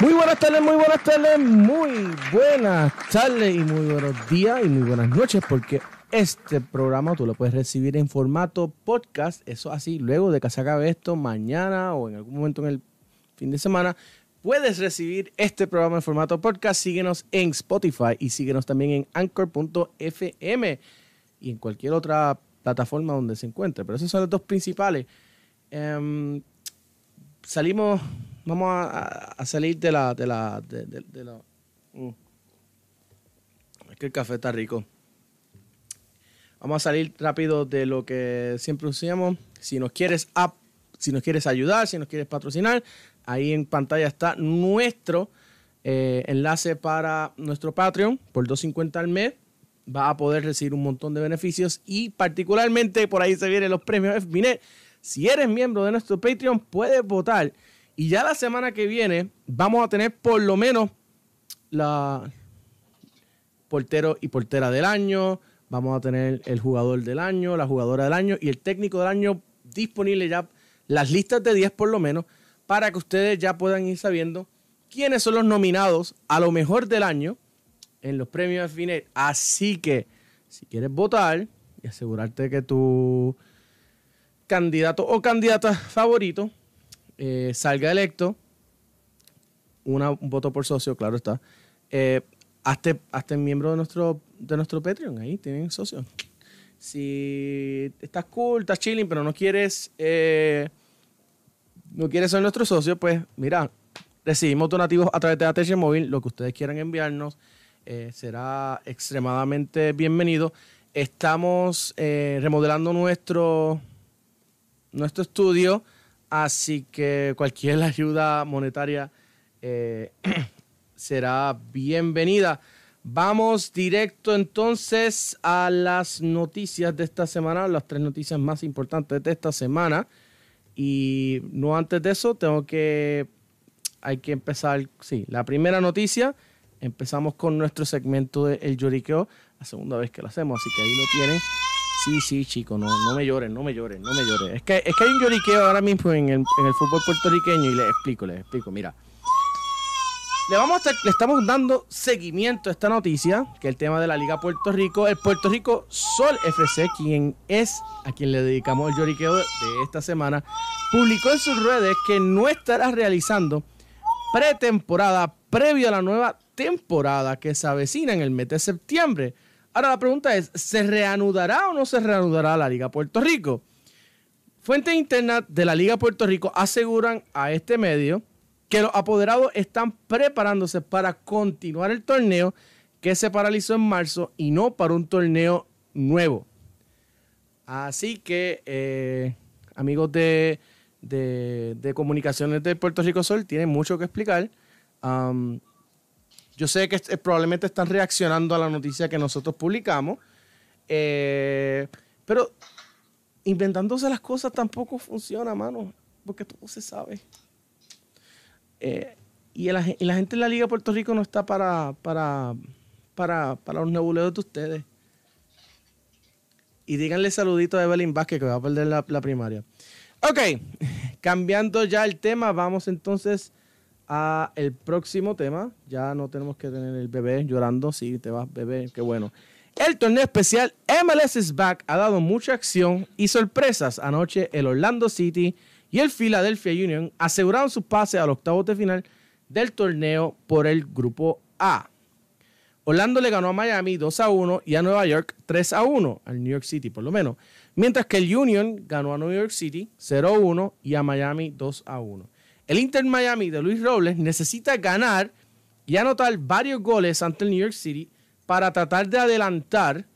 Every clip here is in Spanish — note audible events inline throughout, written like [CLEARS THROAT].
Muy buenas tardes, muy buenas tardes, muy buenas tardes y muy buenos días y muy buenas noches porque este programa tú lo puedes recibir en formato podcast, eso así, luego de que se acabe esto, mañana o en algún momento en el fin de semana, puedes recibir este programa en formato podcast. Síguenos en Spotify y síguenos también en anchor.fm y en cualquier otra plataforma donde se encuentre. Pero esos son los dos principales. Em, salimos, vamos a, salir de la... De la, de, la mm. Es que el café está rico. Vamos a salir rápido de lo que siempre usamos. Si nos quieres si nos quieres ayudar, si nos quieres patrocinar, ahí en pantalla está nuestro eh, enlace para nuestro Patreon por 2.50 al mes. Va a poder recibir un montón de beneficios y particularmente por ahí se vienen los premios FBNet. Si eres miembro de nuestro Patreon, puedes votar. Y ya la semana que viene vamos a tener por lo menos la portero y portera del año. Vamos a tener el jugador del año, la jugadora del año y el técnico del año disponible ya las listas de 10 por lo menos para que ustedes ya puedan ir sabiendo quiénes son los nominados a lo mejor del año en los premios Finet. Así que si quieres votar y asegurarte que tu candidato o candidata favorito eh, salga electo, un voto por socio, claro está. Eh, hazte, miembro de nuestro, de nuestro Patreon, ahí tienen socios. Si estás cool, estás chilling, pero no quieres, eh, no quieres ser nuestro socio, pues mira, recibimos donativos a través de ATH Móvil, lo que ustedes quieran enviarnos será extremadamente bienvenido. Estamos remodelando nuestro, nuestro estudio, así que cualquier [LAUGHS] ayuda monetaria eh, [CLEARS THROAT] será bienvenida. Vamos directo entonces a las noticias de esta semana, las tres noticias más importantes de esta semana. Y no antes de eso, tengo que, hay que empezar, sí, la primera noticia, empezamos con nuestro segmento de El Lloriqueo, la segunda vez que lo hacemos, así que ahí lo tienen. Sí, sí, chico, no, no me lloren, no me lloren, no me lloren. Es que, es que hay un lloriqueo ahora mismo en el, en el fútbol puertorriqueño y les explico, les explico. Mira, le, vamos a le estamos dando seguimiento a esta noticia, que es el tema de la Liga Puerto Rico. El Puerto Rico Sol FC, quien es a quien le dedicamos el lloriqueo de esta semana, publicó en sus redes que no estará realizando pretemporada previo a la nueva temporada que se avecina en el mes de septiembre. Ahora la pregunta es, ¿se reanudará o no se reanudará la Liga Puerto Rico? Fuentes internas de la Liga Puerto Rico aseguran a este medio que los apoderados están preparándose para continuar el torneo que se paralizó en marzo y no para un torneo nuevo. Así que, eh, amigos de, comunicaciones de Puerto Rico Sol, tienen mucho que explicar. Yo sé que probablemente están reaccionando a la noticia que nosotros publicamos, eh, pero inventándose las cosas tampoco funciona, mano, porque todo se sabe. Eh, y, la, gente en la Liga de Puerto Rico no está para, para, para, para los nebuleos de ustedes. Y díganle saludito a Evelyn Vázquez que va a perder la, la primaria. Ok, [LAUGHS] cambiando ya el tema, vamos entonces el próximo tema. Ya no tenemos que tener el bebé llorando. Sí, te vas, bebé, qué bueno. El torneo especial MLS is Back ha dado mucha acción y sorpresas. Anoche el Orlando City y el Philadelphia Union aseguraron su pase al octavo de final del torneo por el grupo A. Orlando le ganó a Miami 2 a 1 y a Nueva York 3 a 1, al New York City por lo menos. Mientras que el Union ganó a New York City 0 a 1 y a Miami 2 a 1. El Inter Miami de Luis Robles necesita ganar y anotar varios goles ante el New York City para tratar de adelantar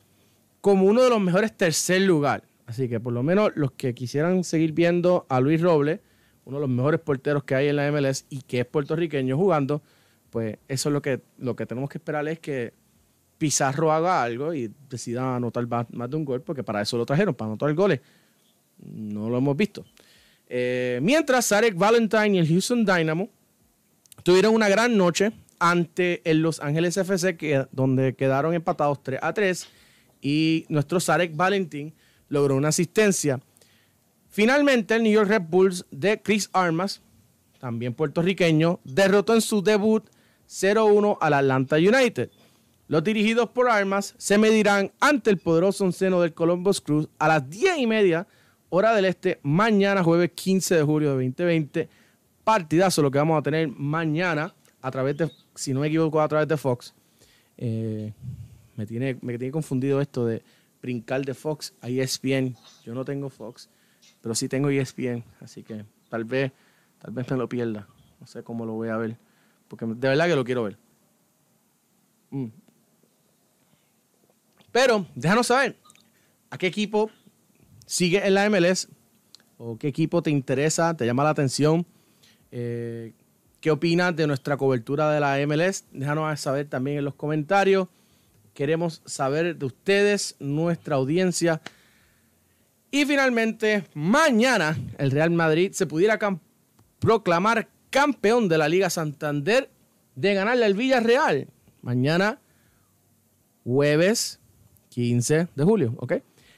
como uno de los mejores tercer lugar. Así que por lo menos los que quisieran seguir viendo a Luis Robles, uno de los mejores porteros que hay en la MLS y que es puertorriqueño jugando, pues eso es lo que, lo que tenemos que esperar es que Pizarro haga algo y decida anotar más, de un gol, porque para eso lo trajeron, para anotar goles. No lo hemos visto. Eh, mientras Sarek Valentine y el Houston Dynamo tuvieron una gran noche ante el Los Ángeles FC, donde quedaron empatados 3 a 3. Y nuestro Sarek Valentine logró una asistencia. Finalmente, el New York Red Bulls de Chris Armas, también puertorriqueño, derrotó en su debut 0-1 al Atlanta United. Los dirigidos por Armas se medirán ante el poderoso seno del Columbus Cruz a las 10 y media hora del este, mañana jueves 15 de julio de 2020. Partidazo lo que vamos a tener mañana a través de, si no me equivoco, a través de Fox. Eh, me, tiene, me tiene confundido esto de brincar de Fox a ESPN. Yo no tengo Fox, pero sí tengo ESPN, así que tal vez, tal vez me lo pierda. No sé cómo lo voy a ver, porque de verdad que lo quiero ver. Mm. Pero déjanos saber a qué equipo sigue en la MLS o qué equipo te interesa, te llama la atención. Eh, ¿Qué opinas de nuestra cobertura de la MLS? Déjanos saber también en los comentarios. Queremos saber de ustedes, nuestra audiencia. Y finalmente, mañana el Real Madrid se pudiera proclamar campeón de la Liga Santander de ganarle al Villarreal. Mañana, jueves 15 de julio, ¿ok?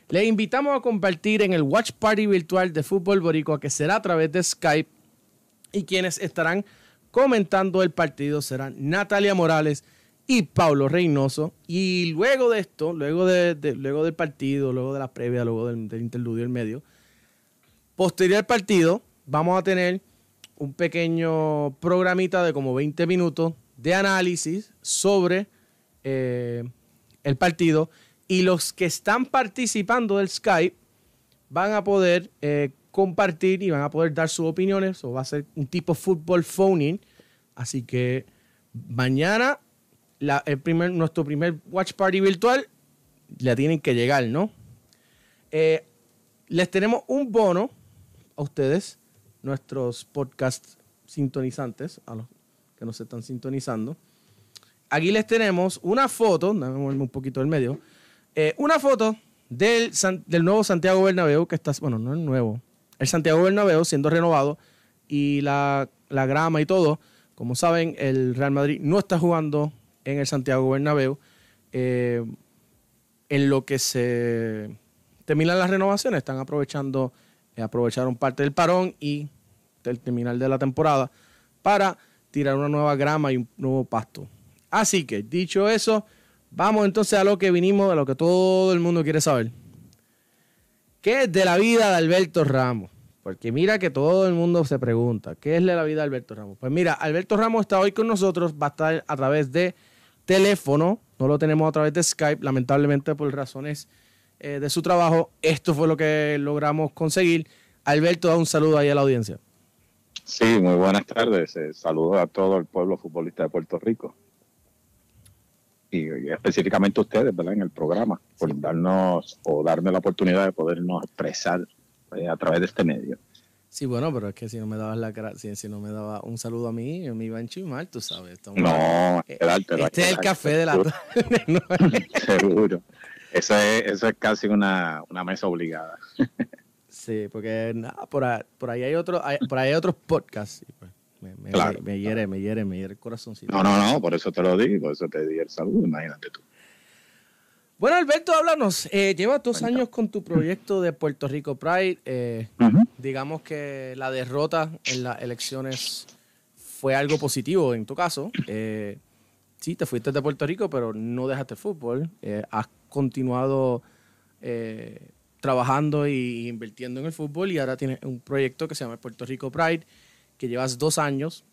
Le invitamos a compartir en el Watch Party virtual de Fútbol Boricua que será a través de Skype y quienes estarán comentando el partido serán Natalia Morales y Pablo Reynoso. Y luego de esto, luego, de, luego del partido, luego de la previa, luego del, interludio en medio, posterior al partido, vamos a tener un pequeño programita de como 20 minutos de análisis sobre eh, el partido y los que están participando del Skype van a poder eh, compartir y van a poder dar sus opiniones. O va a ser un tipo fútbol phoning. Así que mañana, nuestro primer watch party virtual, le tienen que llegar, ¿no? Eh, les tenemos un bono a ustedes, nuestros podcast sintonizantes, a los que nos están sintonizando. Aquí les tenemos una foto, moverme un poquito del medio eh, una foto del, del, nuevo Santiago Bernabéu, que está, bueno, no es nuevo, el Santiago Bernabéu siendo renovado y la, grama y todo. Como saben, el Real Madrid no está jugando en el Santiago Bernabéu. Eh, en lo que se terminan las renovaciones, están aprovechando, eh, aprovecharon parte del parón y del terminal de la temporada para tirar una nueva grama y un nuevo pasto. Así que, dicho eso, Vamos entonces a lo que vinimos, a lo que todo el mundo quiere saber. ¿Qué es de la vida de Alberto Ramos? Porque mira que todo el mundo se pregunta, ¿qué es de la vida de Alberto Ramos? Pues mira, Alberto Ramos está hoy con nosotros, va a estar a través de teléfono, no lo tenemos a través de Skype, lamentablemente por razones eh, de su trabajo. Esto fue lo que logramos conseguir. Alberto, da un saludo ahí a la audiencia. Sí, muy buenas tardes. Eh, saludos a todo el pueblo futbolista de Puerto Rico y, específicamente ustedes, ¿verdad? En el programa, por darnos o darme la oportunidad de podernos expresar eh, a través de este medio. Sí, bueno, pero es que si no me dabas la cara, si, no me daba un saludo a mí, me iba a enchimar, tú sabes. no, eh, este es el café de la [LAUGHS] [LAUGHS] Seguro. Eso es, eso es casi una, una mesa obligada. [LAUGHS] sí, porque nada, por, ahí, por ahí hay otro, por ahí hay otros podcasts. Pues. Me, me, hiere, me hiere, me hiere el corazoncito. No, no, no, por eso te lo digo, por eso te di el saludo, imagínate tú. Bueno, Alberto, háblanos. Eh, llevas dos años con tu proyecto de Puerto Rico Pride. Eh, digamos que la derrota en las elecciones fue algo positivo en tu caso. Eh, sí, te fuiste de Puerto Rico, pero no dejaste el fútbol. Has continuado trabajando e invirtiendo en el fútbol y ahora tienes un proyecto que se llama Puerto Rico Pride que llevas dos años.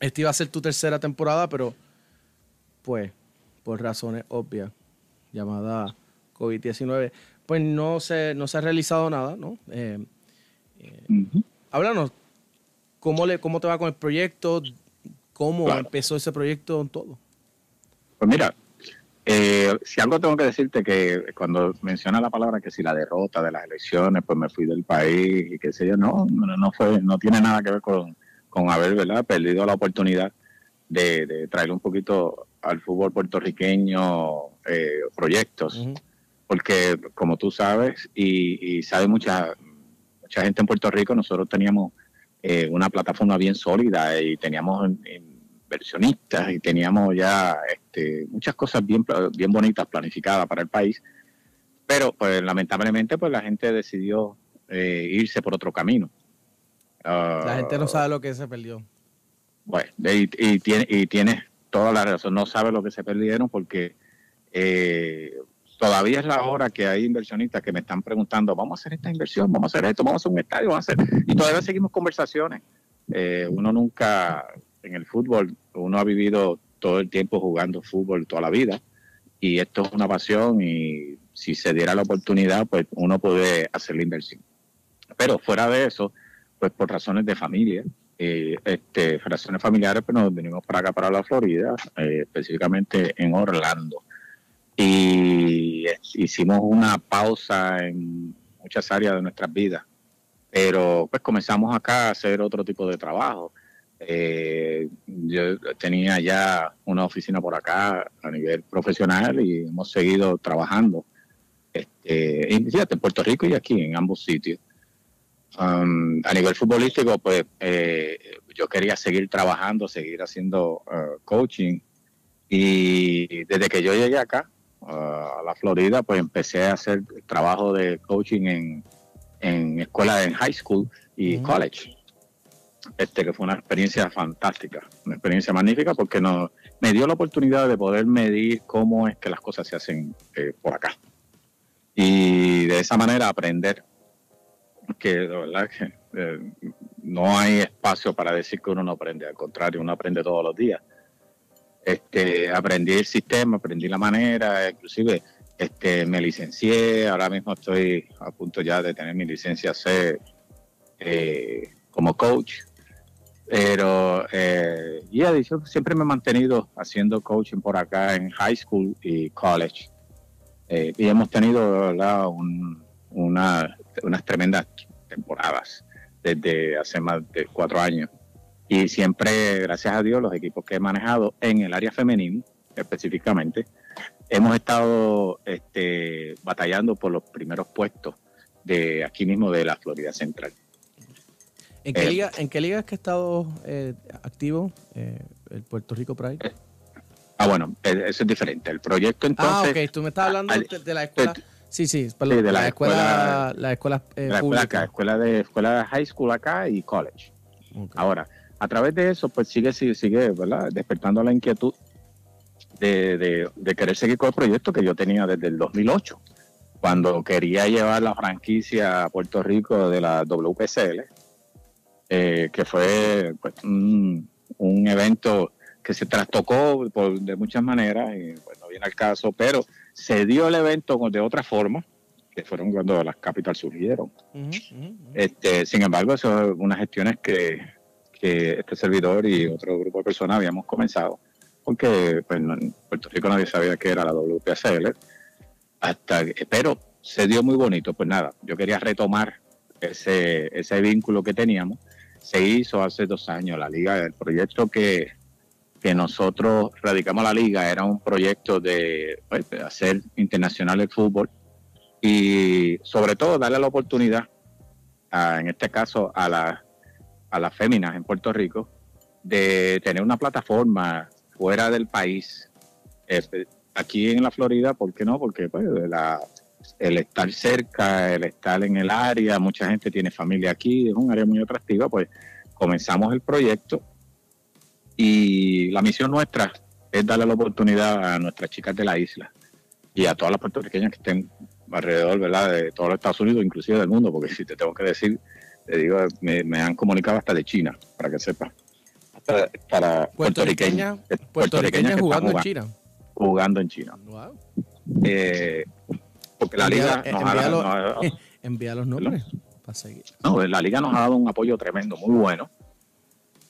Esta iba a ser tu tercera temporada, pero pues por razones obvias, llamada COVID-19, pues no se, no se ha realizado nada, ¿no? Eh, eh, háblanos, ¿cómo, le, ¿cómo te va con el proyecto? ¿Cómo empezó ese proyecto? Todo. Pues mira, eh, si algo tengo que decirte que cuando menciona la palabra que si la derrota de las elecciones, pues me fui del país y qué sé yo, no, no, fue, no tiene nada que ver con, haber ¿verdad? perdido la oportunidad de, de traer un poquito al fútbol puertorriqueño eh, proyectos, porque como tú sabes y, sabe mucha, mucha gente en Puerto Rico, nosotros teníamos eh, una plataforma bien sólida y teníamos en inversionistas y teníamos ya este, muchas cosas bien, bien bonitas planificadas para el país, pero pues lamentablemente pues la gente decidió eh, irse por otro camino. la gente no sabe lo que se perdió. Bueno, y, y, tiene, y tienes toda la razón, no sabe lo que se perdieron porque eh, todavía es la hora que hay inversionistas que me están preguntando, vamos a hacer esta inversión, vamos a hacer esto, vamos a hacer un estadio, vamos a hacer... Y todavía seguimos conversaciones. Eh, uno nunca, en el fútbol, uno ha vivido todo el tiempo jugando fútbol toda la vida y esto es una pasión y si se diera la oportunidad, pues uno puede hacer la inversión. Pero fuera de eso, pues por razones de familia, eh, este, razones familiares, pues nos venimos para acá, para la Florida, eh, específicamente en Orlando. Y hicimos una pausa en muchas áreas de nuestras vidas, pero pues comenzamos acá a hacer otro tipo de trabajo. Eh, yo tenía ya una oficina por acá a nivel profesional y hemos seguido trabajando. Este, en Puerto Rico y aquí, en ambos sitios. Um, a nivel futbolístico, pues eh, yo quería seguir trabajando, seguir haciendo uh, coaching. Y desde que yo llegué acá, uh, a la Florida, pues empecé a hacer trabajo de coaching en, en escuela, en high school y college. Este, que fue una experiencia fantástica, una experiencia magnífica porque no, me dio la oportunidad de poder medir cómo es que las cosas se hacen eh, por acá. Y de esa manera aprender que eh, no hay espacio para decir que uno no aprende, al contrario, uno aprende todos los días. Este, aprendí el sistema, aprendí la manera, inclusive este, me licencié, ahora mismo estoy a punto ya de tener mi licencia C eh, como coach, pero eh, y siempre me he mantenido haciendo coaching por acá en high school y college. Eh, y hemos tenido una unas tremendas temporadas desde hace más de cuatro años. Y siempre, gracias a Dios, los equipos que he manejado en el área femenina específicamente, hemos estado este, batallando por los primeros puestos de aquí mismo de la Florida Central. ¿En qué, eh, liga, ¿en qué liga es que ha estado eh, activo eh, el Puerto Rico Pride? ah, bueno, eso es diferente. El proyecto entonces... Ah, ok, tú me estás hablando de, la escuela... Sí, sí, de la, escuela, la escuela, eh, la escuela acá, escuela de escuela de high school acá y college. Ahora, a través de eso, pues sigue, sigue, sigue, ¿verdad? Despertando la inquietud de, de, querer seguir con el proyecto que yo tenía desde el 2008, cuando quería llevar la franquicia a Puerto Rico de la WPCL, eh, que fue pues, un, un, evento que se trastocó por, de muchas maneras, y pues no viene al caso, pero se dio el evento de otra forma, que fueron cuando las capitales surgieron. Este, sin embargo, eso son unas gestiones que, este servidor y otro grupo de personas habíamos comenzado, porque pues, en Puerto Rico nadie sabía qué era la WPSL, hasta, pero se dio muy bonito. Pues nada, yo quería retomar ese, ese vínculo que teníamos. Se hizo hace dos años la liga, el proyecto que, que nosotros radicamos la liga era un proyecto de, pues, hacer internacional el fútbol y sobre todo darle la oportunidad, en este caso a, la, a las féminas en Puerto Rico, de tener una plataforma fuera del país. Este, aquí en la Florida, ¿por qué no? Porque pues, la, el estar cerca, el estar en el área, mucha gente tiene familia aquí, es un área muy atractiva, pues comenzamos el proyecto y la misión nuestra es darle la oportunidad a nuestras chicas de la isla y a todas las puertorriqueñas que estén alrededor ¿verdad? de todos los Estados Unidos, inclusive del mundo, porque si te tengo que decir, te digo, me, han comunicado hasta de China, para que sepas. para puertorriqueñas puertorriqueñas jugando, en China. Jugando en China. Eh, porque la liga nos ha dado, [LAUGHS] envía los nombres para seguir. No, la liga nos ha dado un apoyo tremendo, muy bueno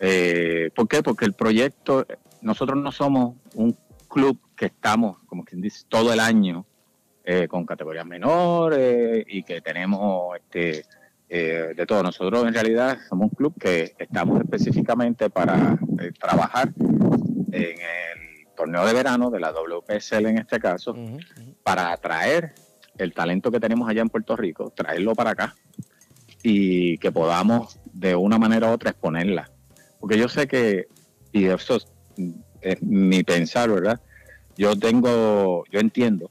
eh, ¿Por qué? Porque el proyecto, nosotros no somos un club que estamos, como quien dice, todo el año eh, con categorías menores y que tenemos este, eh, de todo. Nosotros en realidad somos un club que estamos específicamente para eh, trabajar en el torneo de verano de la WPSL en este caso, para atraer el talento que tenemos allá en Puerto Rico, traerlo para acá y que podamos de una manera u otra exponerla porque yo sé que, y eso es, mi pensar, ¿verdad? Yo tengo, yo entiendo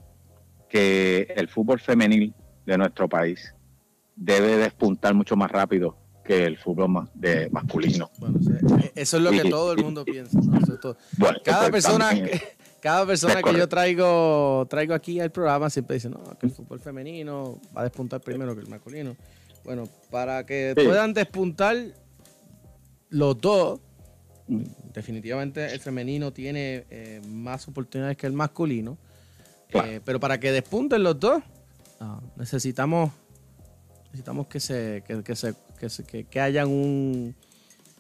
que el fútbol femenil de nuestro país debe despuntar mucho más rápido que el fútbol más de masculino. Bueno, eso es lo que todo el mundo piensa. cada, persona, cada persona que yo traigo traigo aquí al programa siempre dice, no, que el fútbol femenino va a despuntar primero que el masculino. Bueno, para que puedan despuntar los dos, definitivamente el femenino tiene eh, más oportunidades que el masculino. Eh, pero para que despunten los dos, ah, necesitamos necesitamos que se que, se, que, que, haya un,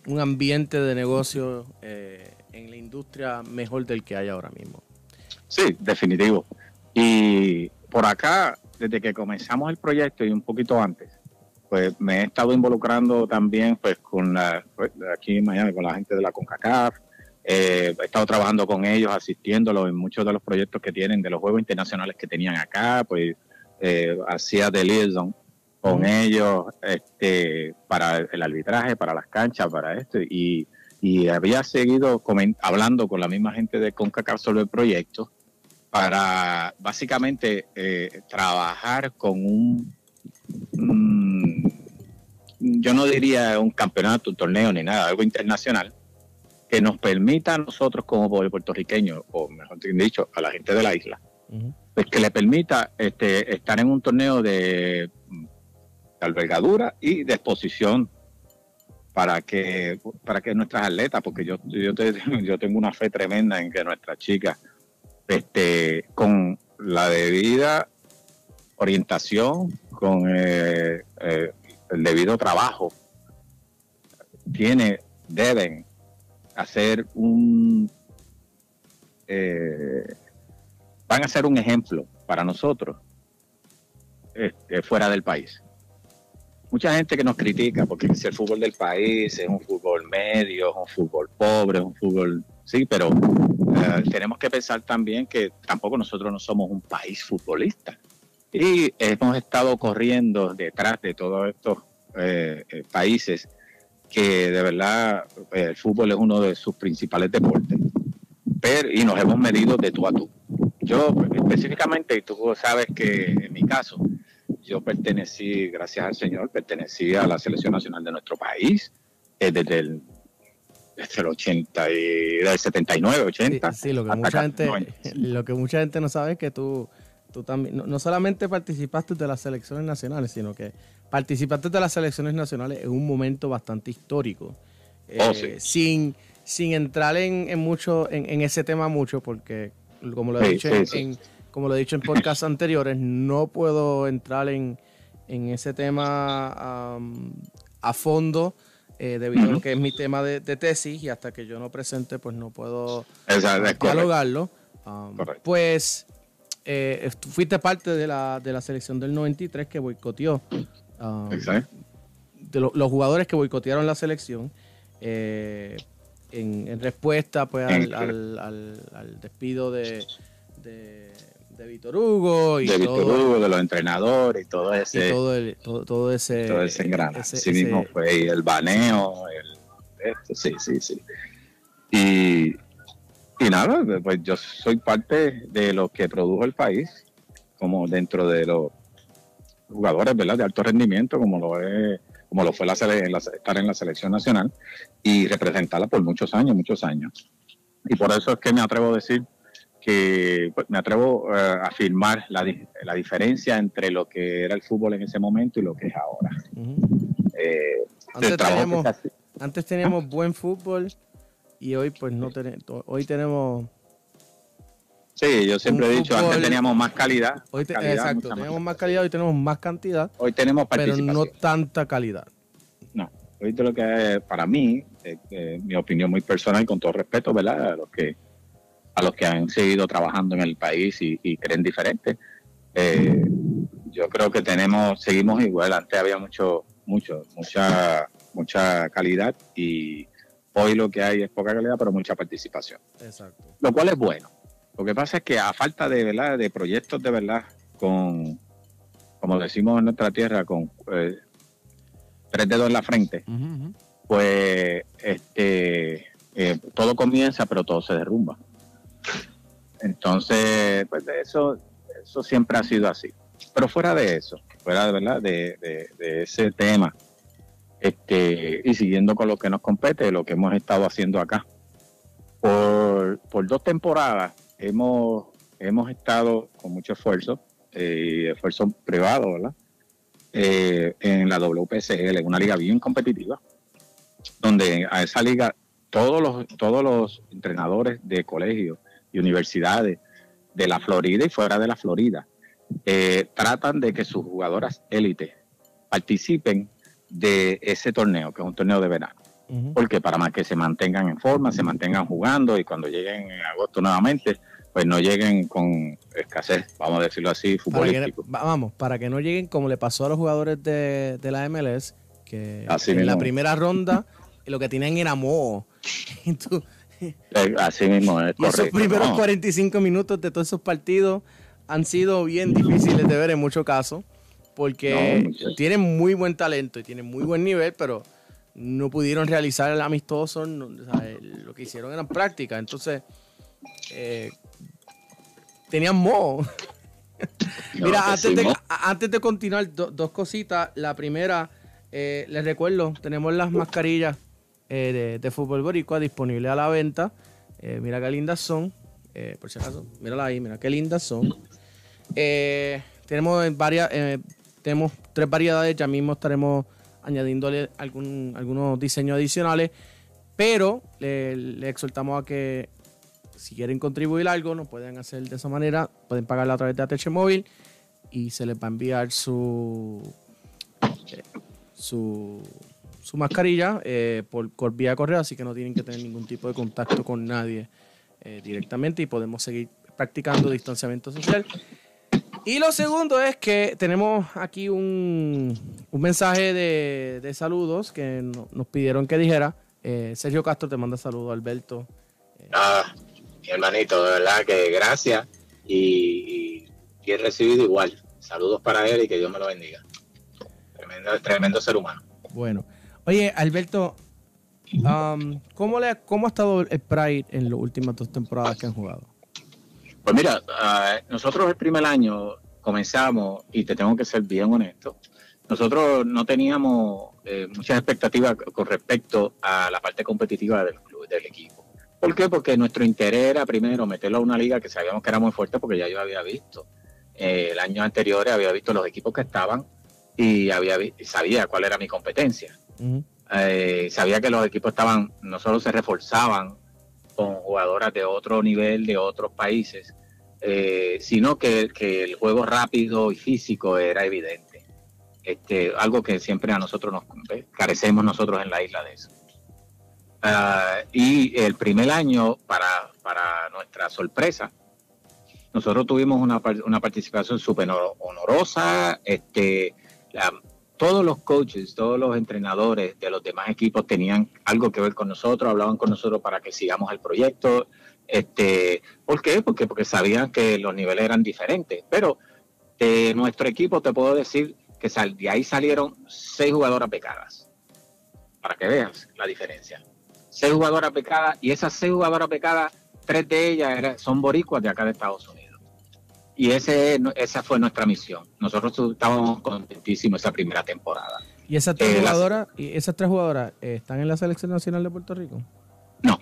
un, ambiente de negocio eh, en la industria mejor del que hay ahora mismo. Sí, definitivo. Y por acá, desde que comenzamos el proyecto y un poquito antes, pues me he estado involucrando también pues con la, pues, aquí en Miami, con la gente de la CONCACAF. Eh, he estado trabajando con ellos, asistiéndolos en muchos de los proyectos que tienen, de los juegos internacionales que tenían acá, pues eh, hacía de liaison con ellos este, para el arbitraje, para las canchas, para esto, y, y había seguido hablando con la misma gente de CONCACAF sobre el proyecto para básicamente eh, trabajar con un yo no diría un campeonato, un torneo ni nada, algo internacional, que nos permita a nosotros como puertorriqueños, o mejor dicho, a la gente de la isla, pues que le permita este, estar en un torneo de, albergadura y de exposición para que para que nuestras atletas, porque yo yo, [LAUGHS] yo tengo una fe tremenda en que nuestras chicas, este, con la debida orientación, con eh, eh, el debido trabajo, tiene, deben hacer un, eh, van a ser un ejemplo para nosotros este, fuera del país. Mucha gente que nos critica porque si el fútbol del país es un fútbol medio, es un fútbol pobre, es un fútbol, sí, pero eh, tenemos que pensar también que tampoco nosotros no somos un país futbolista. Y hemos estado corriendo detrás de todos estos eh, eh, países que de verdad eh, el fútbol es uno de sus principales deportes. Pero, y nos hemos medido de tú a tú. Yo específicamente, y tú sabes que en mi caso, yo pertenecí, gracias al Señor, pertenecí a la selección nacional de nuestro país desde el desde el 80 y del 79, 80. Sí, lo, que mucha gente, lo que mucha gente no sabe es que tú tú también, no, solamente participaste de las selecciones nacionales, sino que participaste de las selecciones nacionales en un momento bastante histórico. Oh, eh, sin, sin entrar en, mucho, en, ese tema mucho, porque como lo he dicho en, como lo he dicho en podcasts anteriores, no puedo entrar en, ese tema a fondo. Eh, debido a lo que es mi tema de, tesis y hasta que yo no presente pues no puedo dialogarlo. Um, pues eh, fuiste parte de la, de la selección del 93 que boicoteó. Um, de los jugadores que boicotearon la selección eh, en, respuesta pues al, al, despido de, de, de Víctor Hugo y de Víctor Hugo, de los entrenadores y todo ese todo, el, todo, ese todo ese Ese, mismo fue el baneo el, sí sí sí y y nada, pues yo soy parte de lo que produjo el país, como dentro de los jugadores ¿verdad? de alto rendimiento, como lo es como lo fue la, estar en la selección nacional y representarla por muchos años, muchos años. Y por eso es que me atrevo a decir que pues, me atrevo eh, a afirmar la, la, diferencia entre lo que era el fútbol en ese momento y lo que es ahora. Eh, antes, teníamos, antes teníamos buen fútbol y hoy pues no tenemos, hoy tenemos... Sí, yo siempre he dicho, antes teníamos más calidad. Hoy exacto, teníamos más calidad, hoy tenemos más cantidad. Hoy tenemos Pero no tanta calidad. No, hoy lo que para mí, mi opinión muy personal y con todo respeto, ¿verdad? A los que, a los que han seguido trabajando en el país y, creen diferente. Eh, yo creo que tenemos, seguimos igual, antes había mucho, mucho, mucha, mucha calidad y Hoy lo que hay es poca calidad, pero mucha participación. Exacto. Lo cual es bueno. Lo que pasa es que a falta de verdad, de proyectos de verdad, con, como decimos en nuestra tierra, con eh, tres dedos en la frente, pues este eh, todo comienza, pero todo se derrumba. Entonces, pues eso, eso siempre ha sido así. Pero fuera de eso, fuera de verdad de, ese tema, este y siguiendo con lo que nos compete, lo que hemos estado haciendo acá. Por, por dos temporadas hemos, hemos estado con mucho esfuerzo, eh, esfuerzo privado, ¿verdad? Eh, en la WPCL, una liga bien competitiva, donde a esa liga todos los, todos los entrenadores de colegios y universidades de la Florida y fuera de la Florida eh, tratan de que sus jugadoras élite participen de ese torneo, que es un torneo de verano. Porque para más que se mantengan en forma, se mantengan jugando y cuando lleguen en agosto nuevamente, pues no lleguen con escasez, vamos a decirlo así, futbolístico. vamos, para que no lleguen como le pasó a los jugadores de, la MLS, que en la primera ronda lo que tenían era moho. [LAUGHS] [LAUGHS] así mismo es. [LAUGHS] Y esos primeros 45 minutos de todos esos partidos han sido bien difíciles de ver en muchos casos, porque tienen muy buen talento y tienen muy buen nivel, pero no pudieron realizar el amistoso, lo que hicieron eran prácticas, entonces eh, tenían moho. [LAUGHS] Mira, antes, de, antes de continuar, dos cositas. La primera, eh, les recuerdo, tenemos las mascarillas eh, de, fútbol boricua disponibles a la venta. Eh, mira qué lindas son. por si acaso, mírala ahí, mira qué lindas son. tenemos varias, tenemos tres variedades. Ya mismo estaremos añadiéndole algún, algunos diseños adicionales. Pero le exhortamos a que si quieren contribuir algo, nos pueden hacer de esa manera. Pueden pagarla a través de ATH Móvil y se les va a enviar su, eh, su, mascarilla eh, por, por, vía correo, así que no tienen que tener ningún tipo de contacto con nadie eh, directamente y podemos seguir practicando distanciamiento social. Y lo segundo es que tenemos aquí un, mensaje de, saludos que nos pidieron que dijera. Sergio Castro te manda saludos, Alberto. Ah, mi hermanito, de verdad que gracias y, he recibido igual. Saludos para él y que Dios me lo bendiga. Tremendo, tremendo ser humano. Bueno. Oye, Alberto, um, ¿cómo, le, ¿cómo ha estado el Pride en las últimas dos temporadas que han jugado? Pues mira, ah, nosotros el primer año comenzamos, y te tengo que ser bien honesto, nosotros no teníamos eh, muchas expectativas con respecto a la parte competitiva del club, del equipo. ¿Por qué? Porque nuestro interés era primero meterlo a una liga que sabíamos que era muy fuerte porque ya yo había visto. Eh, el año anterior había visto los equipos que estaban y había sabía cuál era mi competencia. Eh, sabía que los equipos estaban, no solo se reforzaban con jugadoras de otro nivel, de otros países, eh, sino que, el juego rápido y físico era evidente. Este, algo que siempre a nosotros nos carecemos nosotros en la isla de eso. Ah, y el primer año, para, para nuestra sorpresa, nosotros tuvimos una, una participación súper honorosa. Este, todos los coaches, todos los entrenadores de los demás equipos tenían algo que ver con nosotros, hablaban con nosotros para que sigamos el proyecto. Este, ¿Por qué? Porque, porque sabían que los niveles eran diferentes. Pero de nuestro equipo te puedo decir que de ahí salieron seis jugadoras pecadas, para que veas la diferencia seis jugadoras pecadas y esas seis jugadoras pecadas, tres de ellas son boricuas de acá de Estados Unidos. Y ese, esa fue nuestra misión. Nosotros estábamos contentísimos esa primera temporada. ¿Y esas tres eh, jugadoras, ¿y esas tres jugadoras eh, están en la selección nacional de Puerto Rico? No.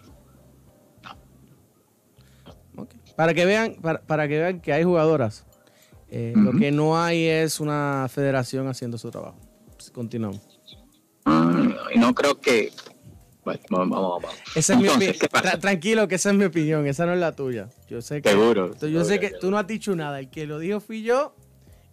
Para que vean, para, que vean que hay jugadoras. Eh, lo que no hay es una federación haciendo su trabajo. Continuamos. y no creo que vamos, tranquilo, que esa es mi opinión, esa no es la tuya. Yo sé que, Seguro. Yo sé que tú no has dicho nada. El que lo dijo fui yo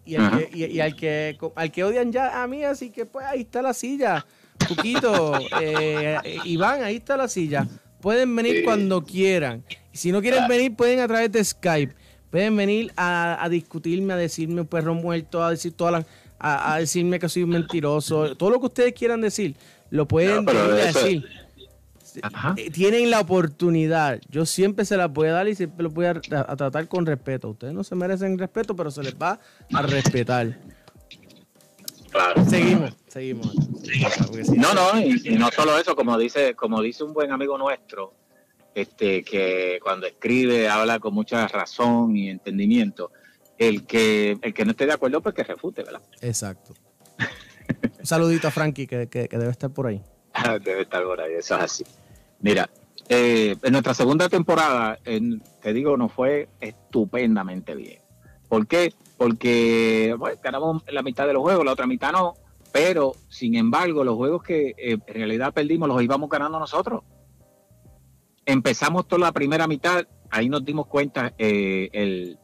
y, al que, al que odian ya a mí, así que pues ahí está la silla. Puquito, [LAUGHS] eh, Iván, ahí está la silla. Pueden venir cuando quieran. Y si no quieren venir, pueden a través de Skype. Pueden venir a, discutirme, a decirme un perro muerto, a decir todas a, decirme que soy un mentiroso, todo lo que ustedes quieran decir lo pueden decir. Eh, tienen la oportunidad. Yo siempre se la voy a dar y siempre lo voy a, tratar con respeto. Ustedes no se merecen respeto, pero se les va a respetar. Seguimos, seguimos. No, no, y, no solo eso, como dice, como dice un buen amigo nuestro, este, que cuando escribe habla con mucha razón y entendimiento. El que, el que no esté de acuerdo, pues que refute, ¿verdad? Exacto. Un saludito a Frankie, que, debe estar por ahí. [LAUGHS] debe estar por ahí, eso es así. Mira, eh, en nuestra segunda temporada, te digo, nos fue estupendamente bien. ¿Por qué? Porque ganamos la mitad de los juegos, la otra mitad no, pero sin embargo, los juegos que eh, en realidad perdimos los íbamos ganando nosotros. Empezamos toda la primera mitad, ahí nos dimos cuenta eh,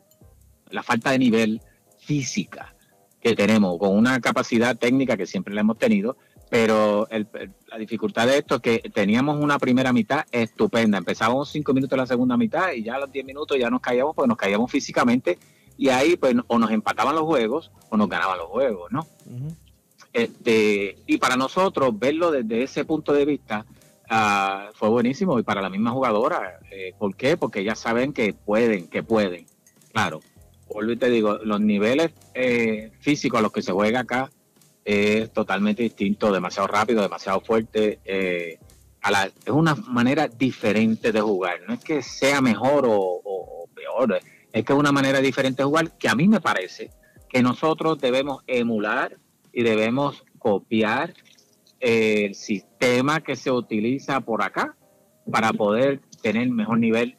la falta de nivel física que tenemos, con una capacidad técnica que siempre la hemos tenido, pero la dificultad de esto es que teníamos una primera mitad estupenda. Empezábamos cinco minutos la segunda mitad y ya a los diez minutos ya nos caíamos, porque nos caíamos físicamente y ahí pues o nos empataban los juegos o nos ganaban los juegos, ¿no? este, y para nosotros verlo desde ese punto de vista uh, fue buenísimo y para la misma jugadora. Eh, ¿Por qué? Porque ellas saben que pueden, que pueden. Claro, vuelvo y te digo, los niveles eh, físicos a los que se juega acá es totalmente distinto, demasiado rápido, demasiado fuerte. Eh, a la, es una manera diferente de jugar. No es que sea mejor o, peor, es que es una manera diferente de jugar que a mí me parece que nosotros debemos emular y debemos copiar el sistema que se utiliza por acá para poder tener mejor nivel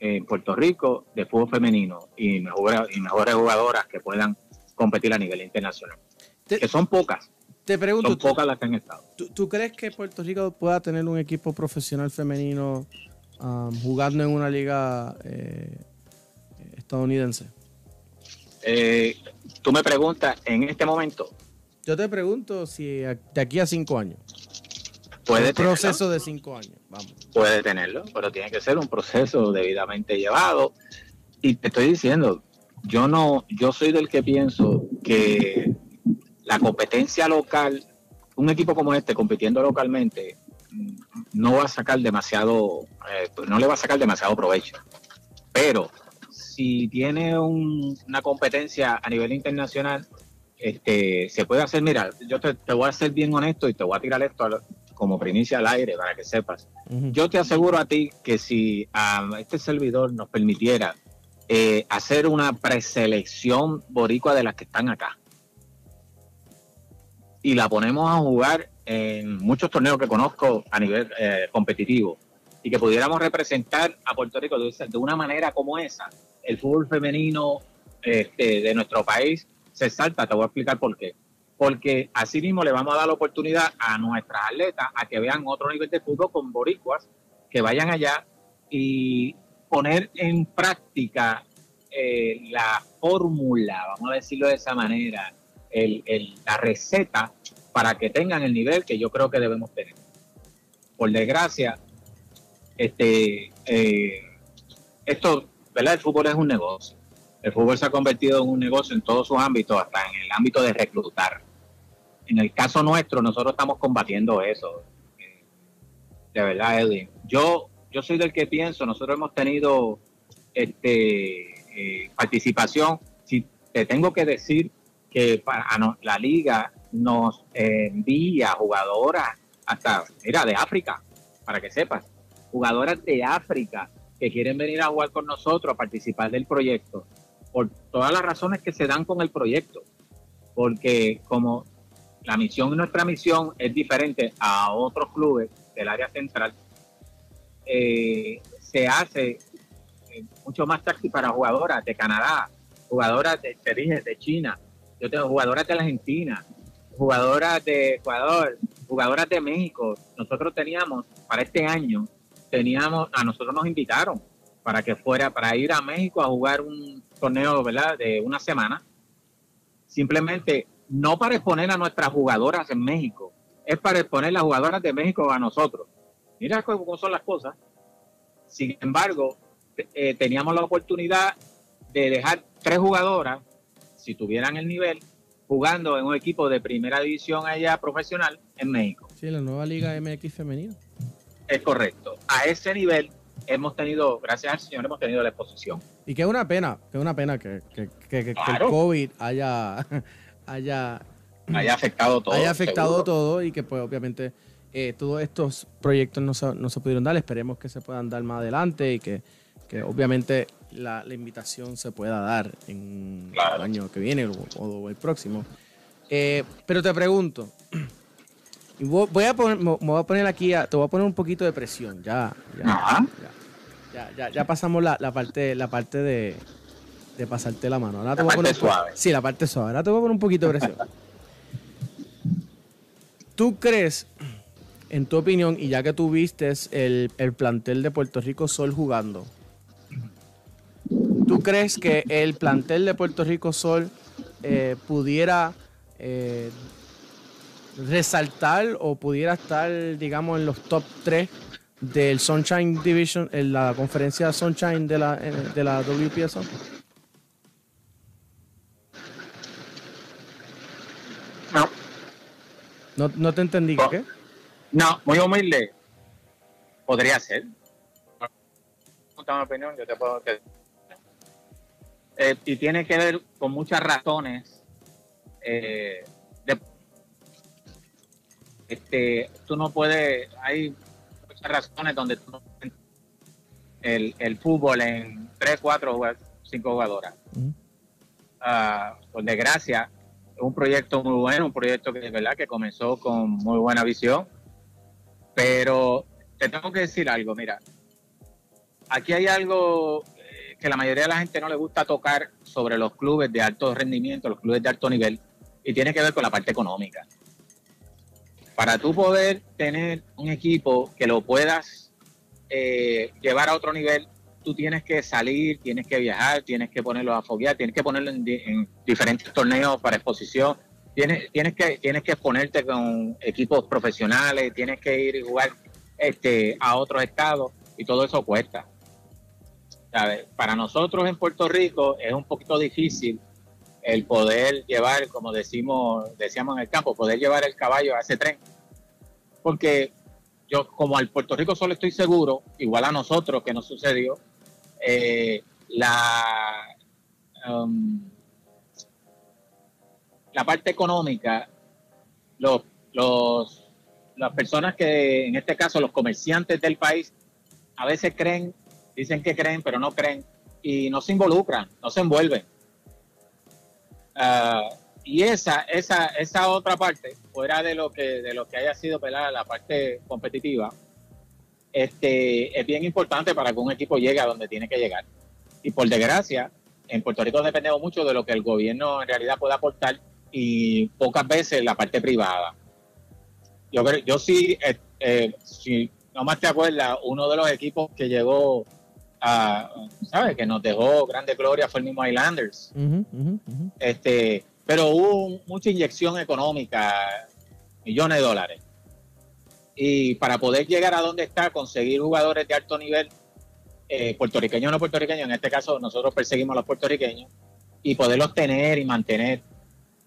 en Puerto Rico de fútbol femenino y, mejores, y mejores jugadoras que puedan competir a nivel internacional. Que son pocas. Te pregunto, son pocas las que han estado. ¿tú, crees que Puerto Rico pueda tener un equipo profesional femenino um, jugando en una liga eh, estadounidense? Eh, tú me preguntas en este momento. Yo te pregunto si de aquí a cinco años. Puede un proceso de cinco años, vamos. Puede tenerlo, pero tiene que ser un proceso debidamente llevado. Y te estoy diciendo, yo no, yo soy del que pienso que la competencia local, un equipo como este compitiendo localmente, no va a sacar demasiado, eh, no le va a sacar demasiado provecho. Pero si tiene una competencia a nivel internacional, este, se puede hacer, mira, yo te, voy a ser bien honesto y te voy a tirar esto como primicia al aire para que sepas. Yo te aseguro a ti que si a este servidor nos permitiera eh, hacer una preselección boricua de las que están acá y la ponemos a jugar en muchos torneos que conozco a nivel eh, competitivo y que pudiéramos representar a Puerto Rico de, una manera como esa, el fútbol femenino este, de nuestro país se salta, te voy a explicar por qué. Porque así mismo le vamos a dar la oportunidad a nuestras atletas a que vean otro nivel de fútbol con boricuas, que vayan allá y poner en práctica eh, la fórmula, vamos a decirlo de esa manera, el, la receta para que tengan el nivel que yo creo que debemos tener. Por desgracia, este, eh, esto, ¿verdad? El fútbol es un negocio el fútbol se ha convertido en un negocio en todos sus ámbitos, hasta en el ámbito de reclutar. En el caso nuestro, nosotros estamos combatiendo eso. Eh, de verdad, Edwin. Yo, yo soy del que pienso, nosotros hemos tenido este, eh, participación. Si te tengo que decir que para, la liga nos envía jugadoras hasta, mira, de África, para que sepas, jugadoras de África que quieren venir a jugar con nosotros, a participar del proyecto por todas las razones que se dan con el proyecto. Porque como la misión, nuestra misión es diferente a otros clubes del área central, eh, se hace eh, mucho más taxi para jugadoras de Canadá, jugadoras de, te de China, yo tengo jugadoras de Argentina, jugadoras de Ecuador, jugadoras de México. Nosotros teníamos, para este año, teníamos, a nosotros nos invitaron para que fuera, para ir a México a jugar un torneo, ¿verdad? De una semana. Simplemente no para exponer a nuestras jugadoras en México, es para exponer las jugadoras de México a nosotros. Mira cómo son las cosas. Sin embargo, eh, teníamos la oportunidad de dejar tres jugadoras, si tuvieran el nivel, jugando en un equipo de primera división allá profesional en México. Sí, la nueva Liga MX femenina. Es correcto. A ese nivel hemos tenido, gracias al Señor, hemos tenido la exposición. Y que es una pena, que es una pena que, el COVID haya, [LAUGHS] haya, haya afectado todo. Haya afectado todo y que pues obviamente eh, todos estos proyectos no se, no se pudieron dar. Esperemos que se puedan dar más adelante y que, obviamente la, invitación se pueda dar en el año que viene o, el próximo. Eh, pero te pregunto, voy a poner, me voy a poner aquí, te voy a poner un poquito de presión, ya, ya, ya, ya, ya, pasamos la, la, parte, la parte de, de pasarte la mano. Ahora te voy a poner, suave. Sí, la parte suave. Ahora te voy a poner un poquito de presión. ¿Tú crees, en tu opinión, y ya que tú viste el, el plantel de Puerto Rico Sol jugando, ¿tú crees que el plantel de Puerto Rico Sol eh, pudiera eh, resaltar o pudiera estar, digamos, en los top 3 del Sunshine Division, en la conferencia Sunshine de la, de la WPSO? No. No, no te entendí, ¿qué? No, muy humilde. Podría ser. opinión, yo te puedo eh, y tiene que ver con muchas razones. Eh, este, tú no puedes, hay muchas razones donde tú no el, el fútbol en 3, 4, 5 jugadoras. Ah, por desgracia, es un proyecto muy bueno, un proyecto que verdad que comenzó con muy buena visión, pero te tengo que decir algo, mira, aquí hay algo que la mayoría de la gente no le gusta tocar sobre los clubes de alto rendimiento, los clubes de alto nivel, y tiene que ver con la parte económica. Para tú poder tener un equipo que lo puedas eh, llevar a otro nivel, tú tienes que salir, tienes que viajar, tienes que ponerlo a foguear, tienes que ponerlo en, diferentes torneos para exposición, tienes, tienes, que, tienes que exponerte con equipos profesionales, tienes que ir y jugar este, a otros estados y todo eso cuesta. Para nosotros en Puerto Rico es un poquito difícil el poder llevar, como decimos, decíamos en el campo, poder llevar el caballo a ese tren. Porque yo, como al Puerto Rico solo estoy seguro, igual a nosotros que nos sucedió, eh, la, um, la parte económica, los, los, las personas que, en este caso, los comerciantes del país, a veces creen dicen que creen, pero no creen y no se involucran, no se envuelven. Ah, y esa, esa, esa otra parte, fuera de lo que, de lo que haya sido la parte competitiva, este, es bien importante para que un equipo llegue a donde tiene que llegar. Y por desgracia, en Puerto Rico dependemos mucho de lo que el gobierno en realidad puede aportar y pocas veces la parte privada. Yo, yo sí, eh, eh, si no más te acuerdas, uno de los equipos que llegó ¿sabes? Que nos dejó grande gloria fue el mismo Islanders. Este, pero hubo mucha inyección económica, millones de dólares. Y para poder llegar a donde está, conseguir jugadores de alto nivel, eh, puertorriqueños o no puertorriqueños, en este caso nosotros perseguimos a los puertorriqueños, y poderlos tener y mantener.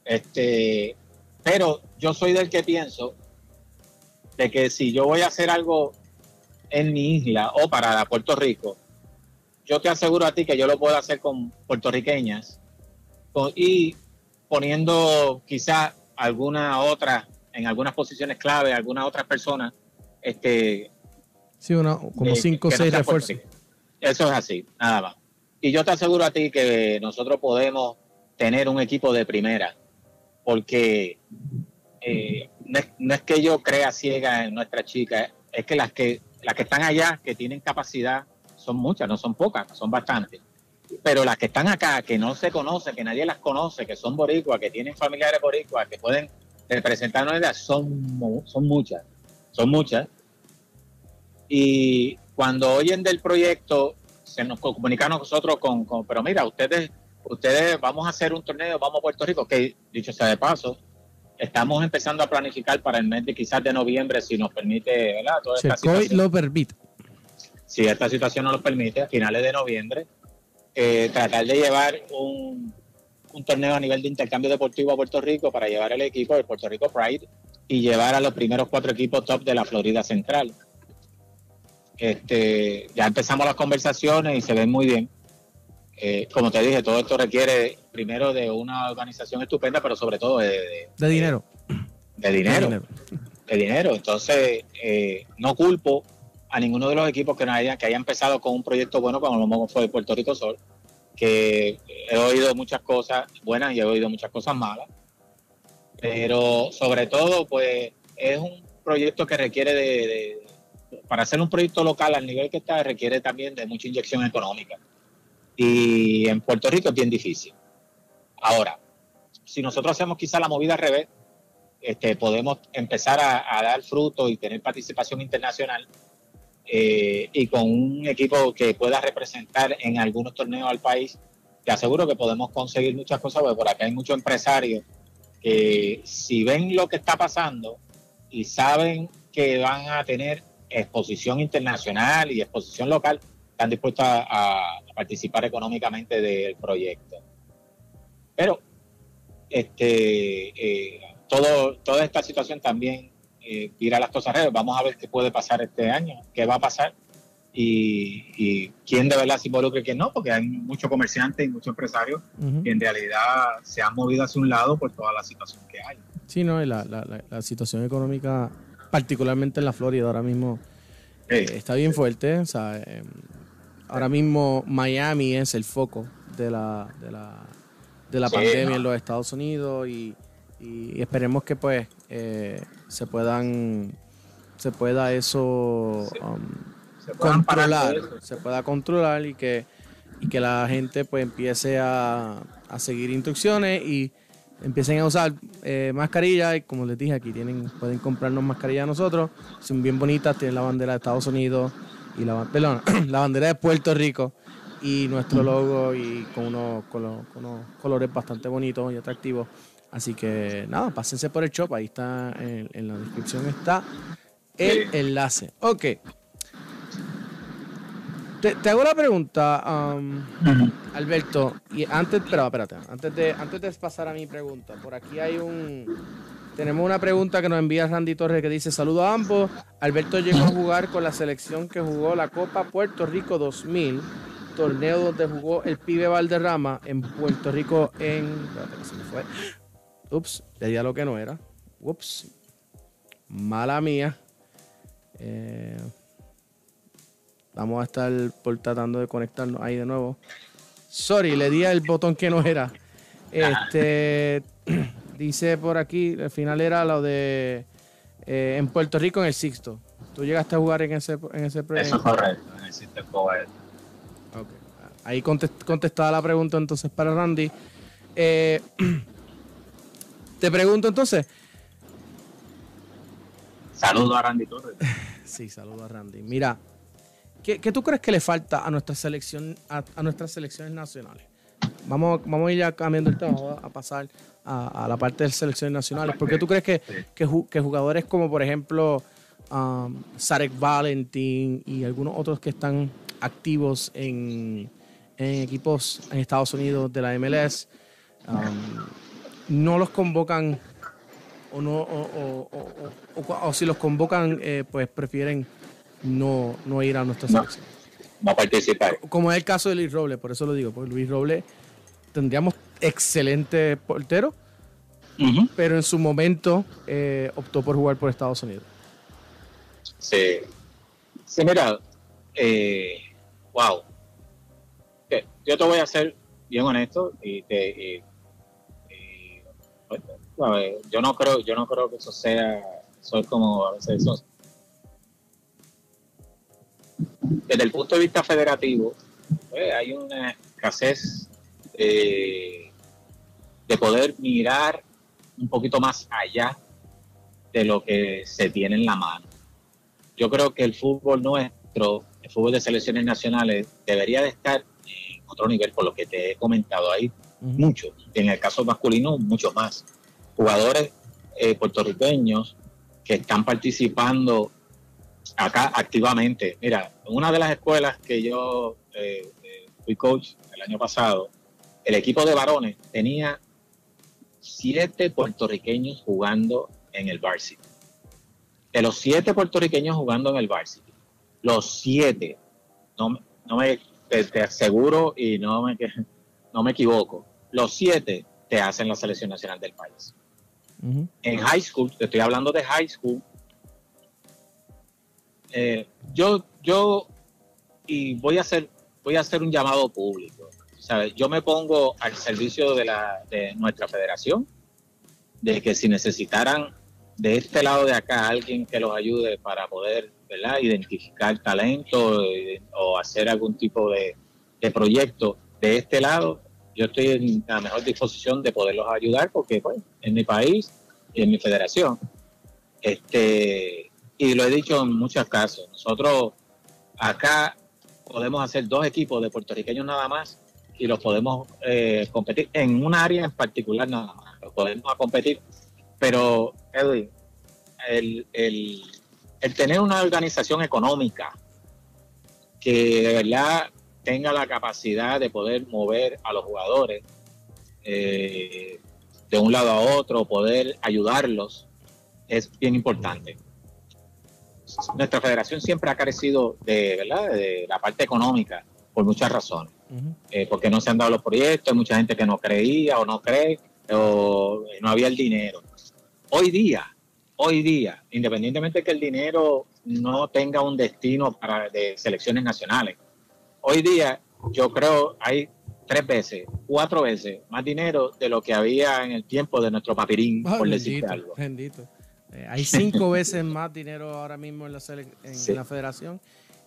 Este, pero yo soy del que pienso de que si yo voy a hacer algo en mi isla o para Puerto Rico, yo te aseguro a ti que yo lo puedo hacer con puertorriqueñas y poniendo quizá alguna otra, en algunas posiciones clave, algunas otras personas. Este, sí, una, como eh, cinco o seis refuerzos. Eso es así, nada más. Y yo te aseguro a ti que nosotros podemos tener un equipo de primera, porque eh, no, es, que yo crea ciega en nuestra chica, es que las que las que están allá, que tienen capacidad, son muchas, no son pocas, son bastantes. Pero las que están acá, que no se conocen, que nadie las conoce, que son boricuas, que tienen familiares boricuas, que pueden representar una son, son muchas, son muchas. Y cuando oyen del proyecto, se nos comunican nosotros con, pero mira, ustedes, ustedes vamos a hacer un torneo, vamos a Puerto Rico, que dicho sea de paso, estamos empezando a planificar para el mes de quizás de noviembre, si nos permite, ¿verdad? Toda esta lo permite si esta situación nos lo permite, a finales de noviembre, eh, tratar de llevar un, torneo a nivel de intercambio deportivo a Puerto Rico para llevar el equipo del Puerto Rico Pride y llevar a los primeros cuatro equipos top de la Florida Central. Este, ya empezamos las conversaciones y se ven muy bien. Eh, como te dije, todo esto requiere primero de una organización estupenda, pero sobre todo de, de, dinero. De, dinero. De dinero. Entonces, eh, no culpo a ninguno de los equipos que, no haya, que haya empezado con un proyecto bueno como lo fue Puerto Rico Sol, que he oído muchas cosas buenas y he oído muchas cosas malas. pero sobre todo, pues es un proyecto que requiere de, para hacer un proyecto local al nivel que está, requiere también de mucha inyección económica. Y en Puerto Rico es bien difícil. Ahora, si nosotros hacemos quizá la movida al revés, este, podemos empezar a, dar fruto y tener participación internacional eh, y con un equipo que pueda representar en algunos torneos al país, te aseguro que podemos conseguir muchas cosas, porque por acá hay muchos empresarios que si ven lo que está pasando y saben que van a tener exposición internacional y exposición local, están dispuestos a, participar económicamente del proyecto. Pero este, eh, todo, toda esta situación también eh, a las cosas redes. Vamos a ver qué puede pasar este año, qué va a pasar y, quién de verdad se involucra y quién no, porque hay muchos comerciantes y muchos empresarios que en realidad se han movido hacia un lado por toda la situación que hay. Sí, no, la, la, situación económica, particularmente en la Florida, ahora mismo eh, está bien fuerte. O sea, em, ahora mismo Miami es el foco de la, de la, de la pandemia en los Estados Unidos y, y esperemos que pues eh, se puedan se pueda eso um, controlar, se pueda controlar y que, y que la gente pues empiece a, a seguir instrucciones y empiecen a usar eh, mascarillas y como les dije aquí tienen pueden comprarnos mascarillas a nosotros. Son bien bonitas tienen la bandera de Estados Unidos y la perdón, [CLEARS THROAT] la bandera de Puerto Rico y nuestro logo y con unos, con unos colores bastante bonitos y atractivos Así que nada, pásense por el shop, ahí está en, la descripción está el enlace. Ok. Te, hago la pregunta, um, Alberto, y antes, pero espérate, antes de, antes de pasar a mi pregunta, por aquí hay un, tenemos una pregunta que nos envía Randy Torres que dice, saludo a ambos, Alberto llegó a jugar con la selección que jugó la Copa Puerto Rico 2000, torneo donde jugó el pibe Valderrama en Puerto Rico en, espérate que se me fue, Ups, ya lo que no era. Ups. Mala mía. Eh, vamos a estar por tratando de conectarnos ahí de nuevo. Sorry, le di el botón que no era. Este [CLEARS THROAT] dice por aquí, al final era lo de eh, en Puerto Rico en el Sixto. ¿Tú llegaste a jugar en ese en ese Eso es correcto, en el Sixto okay. Ahí contestaba la pregunta entonces para Randy. Eh, [CLEARS THROAT] Te pregunto entonces. Saludo a Randy Torres. [LAUGHS] sí, saludo a Randy. Mira, ¿qué, tú crees que le falta a nuestra selección, a, nuestras selecciones nacionales? Vamos, vamos a ir ya cambiando el tema, a pasar a, la parte de selecciones nacionales. ¿Por qué tú crees que, que, jugadores como, por ejemplo, um, Sarek Valentin y algunos otros que están activos en, equipos en Estados Unidos de la MLS, um, no los convocan o no o, o, si los convocan eh, pues prefieren no, no ir a nuestra selección. No, participar. Como es el caso de Luis Robles, por eso lo digo, porque Luis Robles tendríamos excelente portero, pero en su momento eh, optó por jugar por Estados Unidos. Sí. Sí, mira, eh, wow. Yo te voy a ser bien honesto y te, yo no creo, yo no creo que eso sea, soy como a veces eso. Desde el punto de vista federativo, pues, hay una escasez de poder mirar un poquito más allá de lo que se tiene en la mano. Yo creo que el fútbol nuestro, el fútbol de selecciones nacionales, debería de estar en otro nivel, por lo que te he comentado ahí, mucho. En el caso masculino, mucho más jugadores eh, puertorriqueños que están participando acá activamente. Mira, en una de las escuelas que yo eh, eh, fui coach el año pasado, el equipo de varones tenía siete puertorriqueños jugando en el varsity. De los siete puertorriqueños jugando en el varsity, los siete, no, no me te, aseguro y no me, [LAUGHS] no me equivoco, los siete te hacen la selección nacional del país. En high school, te estoy hablando de high school, eh, yo, yo, y voy a hacer, voy a hacer un llamado público. Yo me pongo al servicio de, la, de nuestra federación de que si necesitaran de este lado de acá alguien que los ayude para poder ¿verdad? identificar talento eh, o hacer algún tipo de, proyecto de este lado, yo estoy en la mejor disposición de poderlos ayudar porque pues, en mi país y en mi federación. Este, y lo he dicho en muchos casos, nosotros acá podemos hacer dos equipos de puertorriqueños nada más y los podemos eh, competir en un área en particular nada más, los podemos competir. Pero, Edwin, el, el, tener una organización económica que de verdad tenga la capacidad de poder mover a los jugadores eh, de un lado a otro, poder ayudarlos, es bien importante. Nuestra federación siempre ha carecido de, ¿verdad? de la parte económica por muchas razones. Eh, porque no se han dado los proyectos, hay mucha gente que no creía o no cree, o no había el dinero. Hoy día, hoy día, independientemente de que el dinero no tenga un destino para de selecciones nacionales, hoy día yo creo hay tres veces, cuatro veces más dinero de lo que había en el tiempo de nuestro papirín, ah, por decirte algo. Bendito. Eh, hay cinco veces más dinero ahora mismo en la, en la federación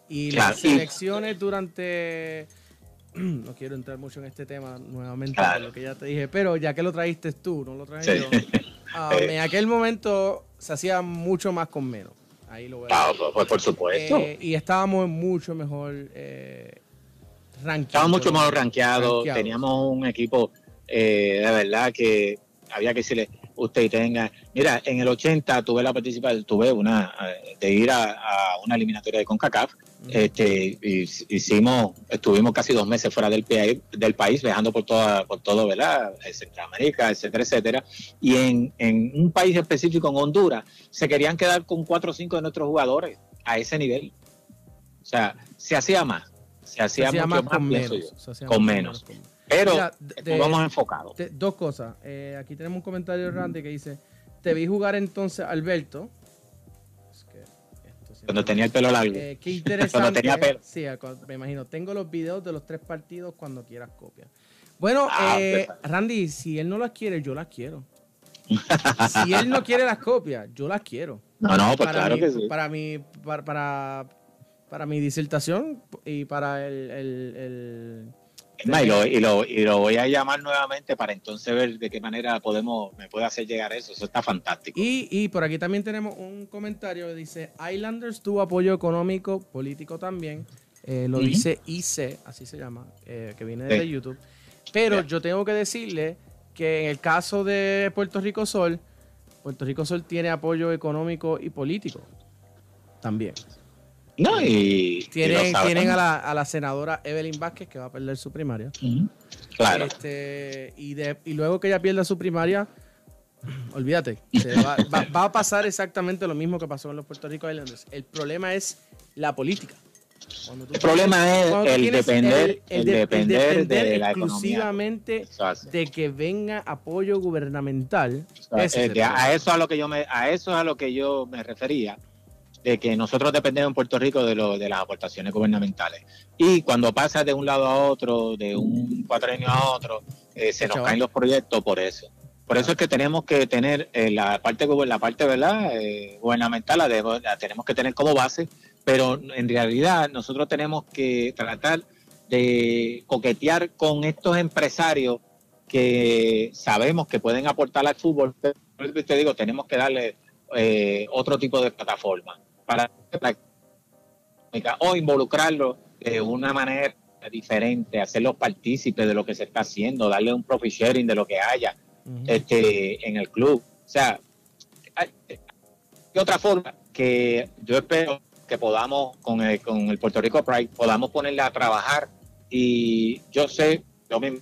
y las selecciones durante [CLEARS THROAT] no quiero entrar mucho en este tema nuevamente, lo que ya te dije, pero ya que lo traíste tú, no lo traje yo. [LAUGHS] Ah, en aquel momento se hacía mucho más con menos. Ahí lo veo. Ah, pues, por supuesto. Eh, y estábamos mucho mejor eh, Estábamos mucho mejor rankeados, teníamos un equipo eh, de verdad que había que decirle, usted tenga. Mira, en el 80 tuve la participación, tuve una de ir a, una eliminatoria de CONCACAF. Este, hicimos, estuvimos casi dos meses fuera del, del país, viajando por toda, por todo, ¿verdad? Eh, Centroamérica, etcétera, etcétera. Y en, en un país específico, en Honduras, se querían quedar con cuatro o cinco de nuestros jugadores a ese nivel. O sea, se hacía más. Se hacía, mucho más, con menos. Con menos. Pero vamos enfocados. dos cosas. Eh, aquí tenemos un comentario de Randy que dice: Te vi jugar entonces, Alberto. Cuando tenía el pelo largo. Eh, qué interesante. [LAUGHS] cuando tenía pelo. Sí, me imagino. Tengo los videos de los tres partidos cuando quieras copia. Bueno, ah, eh, Randy, si él no las quiere, yo las quiero. [LAUGHS] si él no quiere las copias, yo las quiero. No, no, pues claro que sí. Para para, para, mi disertación y para el y, lo, y, lo, y, lo, voy a llamar nuevamente para entonces ver de qué manera podemos, me puede hacer llegar eso. Eso está fantástico. Y, y por aquí también tenemos un comentario que dice: Islanders tuvo apoyo económico, político también. Eh, lo dice IC, así se llama, eh, que viene de YouTube. Pero yo tengo que decirle que en el caso de Puerto Rico Sol, Puerto Rico Sol tiene apoyo económico y político también. No, y. Tienen, tienen a, la, a, la, senadora Evelyn Vázquez que va a perder su primaria. Claro. Este, y, de, y luego que ella pierda su primaria, [CLEARS THROAT] olvídate, va, va, a pasar exactamente lo mismo que pasó en los Puerto Rico Islanders. El problema es la política. el problema es el depender, el, depender, de, la exclusivamente de que venga apoyo gubernamental. Eh, a eso a lo que yo me, a eso es a lo que yo me refería de que nosotros dependemos en Puerto Rico de, lo, de las aportaciones gubernamentales. Y cuando pasa de un lado a otro, de un cuatrenio a otro, eh, se nos caen los proyectos por eso. Por eso es que tenemos que tener eh, la parte la parte verdad eh, gubernamental la, tenemos que tener como base, pero en realidad nosotros tenemos que tratar de coquetear con estos empresarios que sabemos que pueden aportar al fútbol. te digo, tenemos que darle otro tipo de plataforma para o involucrarlo de una manera diferente, hacerlos partícipes de lo que se está haciendo, darle un profit sharing de lo que haya este, en el club. O sea, hay, otra forma que yo espero que podamos con el, con el Puerto Rico Pride, podamos ponerla a trabajar y yo sé, yo me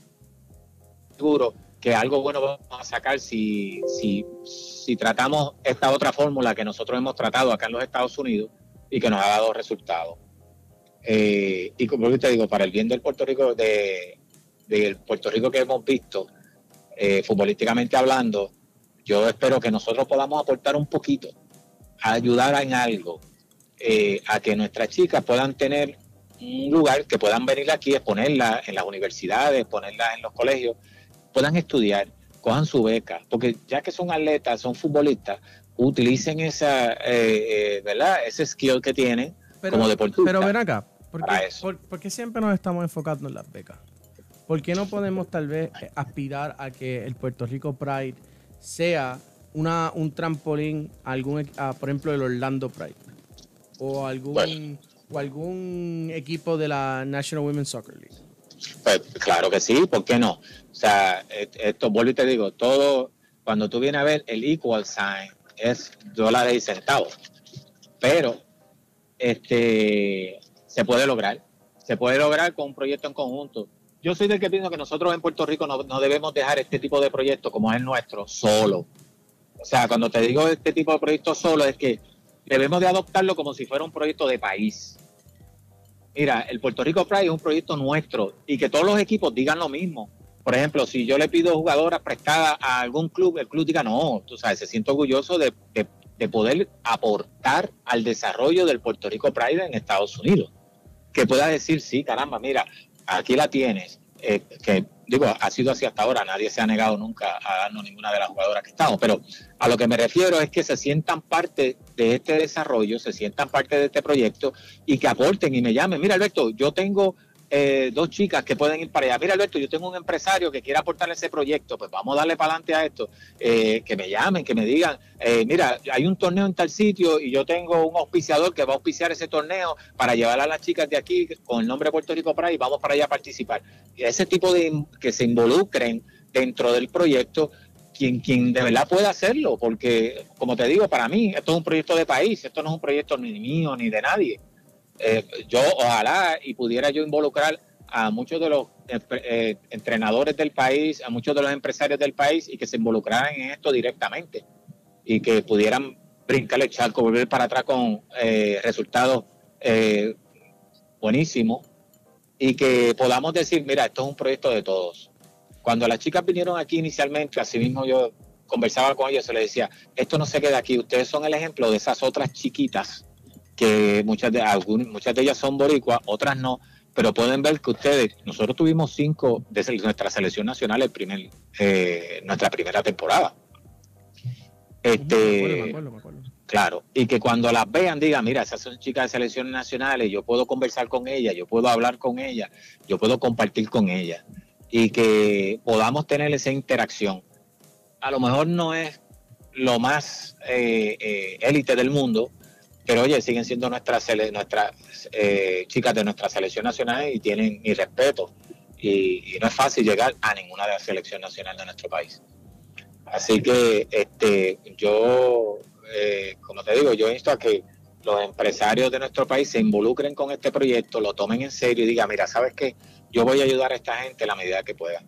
seguro que algo bueno vamos a sacar si, si, si tratamos esta otra fórmula que nosotros hemos tratado acá en los Estados Unidos y que nos ha dado resultados. Eh, y como te digo, para el bien del Puerto Rico, de, del Puerto Rico que hemos visto, eh, futbolísticamente hablando, yo espero que nosotros podamos aportar un poquito, ayudar en algo, eh, a que nuestras chicas puedan tener un lugar, que puedan venir aquí, exponerla en las universidades, ponerla en los colegios, puedan estudiar, cojan su beca, porque ya que son atletas, son futbolistas, utilicen esa, eh, eh, ¿verdad? Ese skill que tienen como deportistas. Pero ven acá, ¿por qué, siempre nos estamos enfocando en las becas? ¿Por qué no podemos tal vez aspirar a que el Puerto Rico Pride sea una, un trampolín a algún, por ejemplo, el Orlando Pride? O algún, o algún equipo de la National Women's Soccer League. Pues claro que sí, ¿por qué no? O sea, esto vuelvo y te digo, todo, cuando tú vienes a ver el equal sign es dólares y centavos. Pero este se puede lograr. Se puede lograr con un proyecto en conjunto. Yo soy del que pienso que nosotros en Puerto Rico no, no debemos dejar este tipo de proyectos como es el nuestro solo. O sea, cuando te digo este tipo de proyectos solo es que debemos de adoptarlo como si fuera un proyecto de país. Mira, el Puerto Rico Pride es un proyecto nuestro y que todos los equipos digan lo mismo. Por ejemplo, si yo le pido jugadoras prestadas a algún club, el club diga no, tú sabes, se siente orgulloso de, poder aportar al desarrollo del Puerto Rico Pride en Estados Unidos. Que pueda decir, sí, caramba, mira, aquí la tienes. Eh, que digo, ha sido así hasta ahora, nadie se ha negado nunca a darnos ninguna de las jugadoras que estamos, pero a lo que me refiero es que se sientan parte de este desarrollo, se sientan parte de este proyecto y que aporten y me llamen. Mira, Alberto, yo tengo eh, dos chicas que pueden ir para allá. Mira, Alberto, yo tengo un empresario que quiere aportar ese proyecto, pues vamos a darle para adelante a esto. Eh, que me llamen, que me digan, eh, mira, hay un torneo en tal sitio y yo tengo un auspiciador que va a auspiciar ese torneo para llevar a las chicas de aquí con el nombre Puerto Rico para y vamos para allá a participar. Y ese tipo de que se involucren dentro del proyecto quien, quien de verdad pueda hacerlo, porque como te digo, para mí esto es un proyecto de país, esto no es un proyecto ni mío ni de nadie. Eh, yo ojalá y pudiera yo involucrar a muchos de los eh, entrenadores del país, a muchos de los empresarios del país y que se involucraran en esto directamente y que pudieran brincar el charco, volver para atrás con eh, resultados buenísimos y que podamos decir, mira, esto es un proyecto de todos. Cuando las chicas vinieron aquí inicialmente, así mismo yo conversaba con ellos, se les decía, esto no se queda aquí, ustedes son el ejemplo de esas otras chiquitas que muchas de, algunas, muchas de ellas son boricuas, otras no, pero pueden ver que ustedes, nosotros tuvimos cinco de nuestra selección nacional el primer, eh, nuestra primera temporada. Este, Claro, y que cuando las vean digan, mira, esas son chicas de selecciones nacionales, yo puedo conversar con ellas, yo puedo hablar con ellas, yo puedo compartir con ellas y que podamos tener esa interacción. A lo mejor no es lo más eh, eh, élite del mundo, pero oye, siguen siendo nuestras, nuestras eh, chicas de nuestra selección nacional y tienen mi respeto. Y, no es fácil llegar a ninguna de las selecciones nacionales de nuestro país. Así que este, yo, eh, como te digo, yo insto a que los empresarios de nuestro país se involucren con este proyecto, lo tomen en serio y digan, mira, ¿sabes qué? Yo voy a ayudar a esta gente la medida que pueda.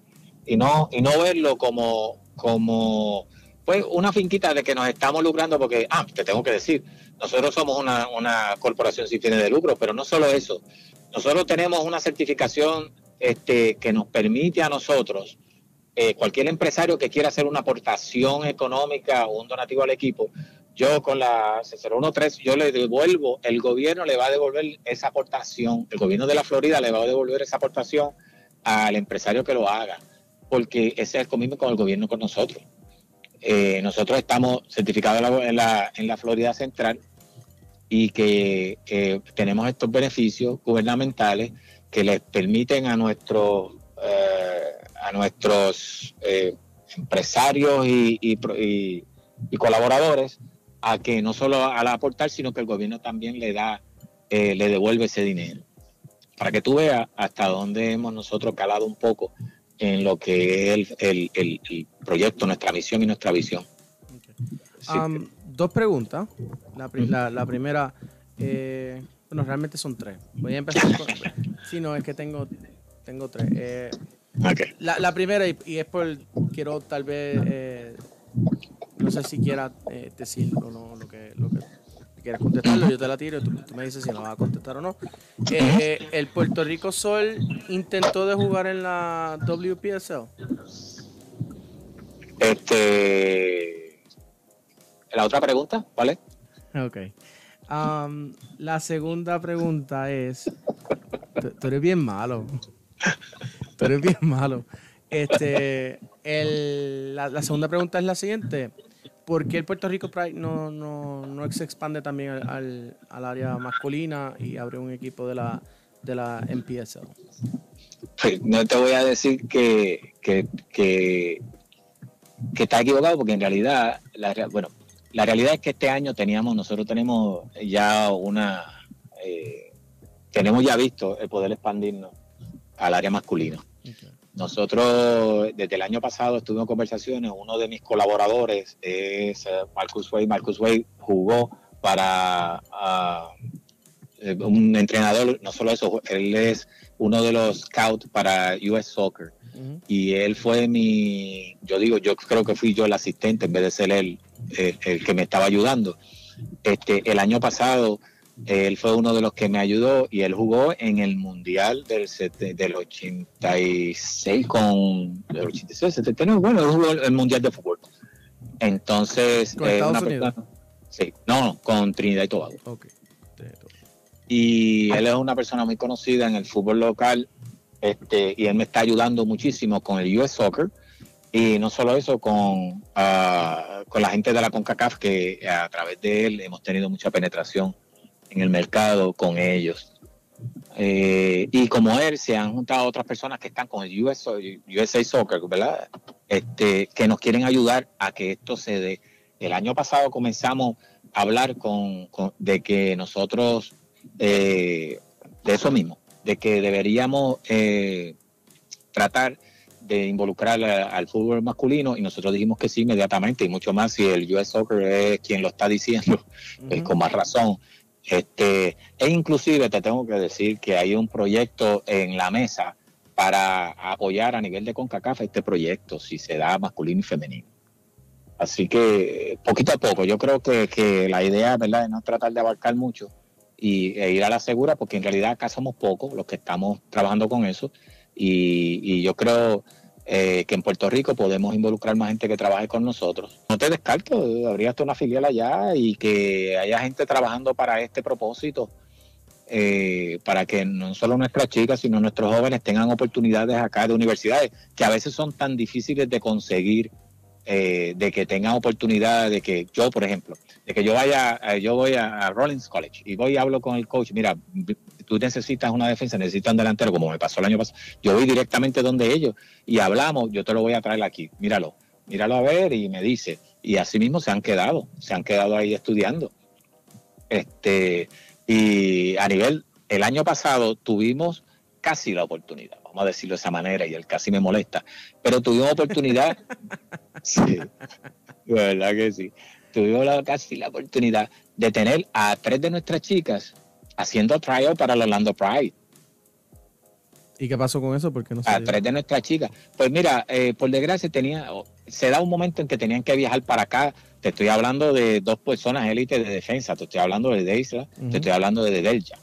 Y no, y no verlo como, como pues una finquita de que nos estamos lucrando porque, ah, te tengo que decir, nosotros somos una, corporación sin fines de lucro, pero no solo eso. Nosotros tenemos una certificación este, que nos permite a nosotros, eh, cualquier empresario que quiera hacer una aportación económica o un donativo al equipo, yo con la 013, yo le devuelvo, el gobierno le va a devolver esa aportación, el gobierno de la Florida le va a devolver esa aportación al empresario que lo haga, porque ese es el mismo con el gobierno con nosotros. Eh, nosotros estamos certificados en la, Florida Central y que tenemos estos beneficios gubernamentales que les permiten a nuestros eh, a nuestros eh, empresarios y, colaboradores a que no solo al aportar sino que el gobierno también le da le devuelve ese dinero. Para que tú veas hasta dónde hemos nosotros calado un poco en lo que es el, el, proyecto, nuestra misión y nuestra visión. dos preguntas. La, la, primera, eh, bueno, realmente son tres. Voy a empezar con. [LAUGHS] sí, no, es que tengo, tengo tres. Eh, la, la, primera, y, es por. Quiero tal vez. Eh, no sé si quiera decir o no lo que, lo que quieras contestarlo, yo te la tiro tú, me dices si la vas a contestar o no. Eh, el Puerto Rico Sol intentó de jugar en la WPSL. Este. La otra pregunta, ¿vale? Ok. Um, la segunda pregunta es. Tú, eres bien malo. Tú eres bien malo. Este. la, segunda pregunta es la siguiente. ¿Por qué el Puerto Rico Pride no, no, no se expande también al, al, área masculina y abre un equipo de la, de la MPSL? Pues, no te voy a decir que, que, que, está equivocado porque en realidad, la, bueno, la realidad es que este año teníamos, nosotros tenemos ya una, eh, tenemos ya visto el poder expandirnos al área masculina. Nosotros desde el año pasado estuvimos en conversaciones, uno de mis colaboradores es eh, Marcus Way. Marcus Way jugó para eh, un entrenador, no solo eso, él es uno de los scouts para US Soccer. Y él fue mi, yo digo, yo creo que fui yo el asistente en vez de ser él el, que me estaba ayudando. Este, el año pasado él fue uno de los que me ayudó y él jugó en el Mundial del, del 86 con... Del 86, 79, bueno, él jugó el Mundial de Fútbol. Entonces... ¿Con eh, Estados Unidos? sí, no, con Trinidad y Tobago. Okay. Y él es una persona muy conocida en el fútbol local este, y él me está ayudando muchísimo con el US Soccer y no solo eso, con, ah, con la gente de la CONCACAF, que a través de él hemos tenido mucha penetración en el mercado con ellos. Eh, y como él, se han juntado otras personas que están con el US, USA Soccer, ¿verdad? Este, que nos quieren ayudar a que esto se dé. El año pasado comenzamos a hablar con, de que nosotros, eh, de eso mismo, de que deberíamos eh, tratar de involucrar al fútbol masculino y nosotros dijimos que sí inmediatamente y mucho más si el US Soccer es quien lo está diciendo, [LAUGHS] con más razón. Este, e inclusive te tengo que decir que hay un proyecto en la mesa para apoyar a nivel de CONCACAF este proyecto, si se da masculino y femenino. Así que poquito a poco, yo creo que, la idea ¿verdad? es no tratar de abarcar mucho y, e ir a la segura, porque en realidad acá somos pocos los que estamos trabajando con eso. Y, y yo creo eh, que en Puerto Rico podemos involucrar más gente que trabaje con nosotros. No te descarto, habría hasta una filial allá y que haya gente trabajando para este propósito, eh, para que no solo nuestras chicas, sino nuestros jóvenes tengan oportunidades acá de universidades, que a veces son tan difíciles de conseguir, eh, de que tengan oportunidades, de que yo, por ejemplo, de que yo vaya, yo voy a Rollins College y voy y hablo con el coach, mira, tú necesitas una defensa, necesitas un delantero, como me pasó el año pasado, yo voy directamente donde ellos y hablamos, yo te lo voy a traer aquí, míralo, míralo a ver y me dice. Y así mismo se han quedado, se han quedado ahí estudiando. Este, y a nivel, el año pasado tuvimos casi la oportunidad, vamos a decirlo de esa manera, y él casi me molesta, pero tuvimos oportunidad, [LAUGHS] sí, verdad que sí, tuvimos casi la oportunidad de tener a tres de nuestras chicas haciendo trial para el Orlando Pride. ¿Y qué pasó con eso? Porque no A tres de nuestras chicas. Pues mira, eh, por desgracia tenía, se da un momento en que tenían que viajar para acá. Te estoy hablando de dos personas élites de defensa. Te estoy hablando de Deisla, te estoy hablando de Delja.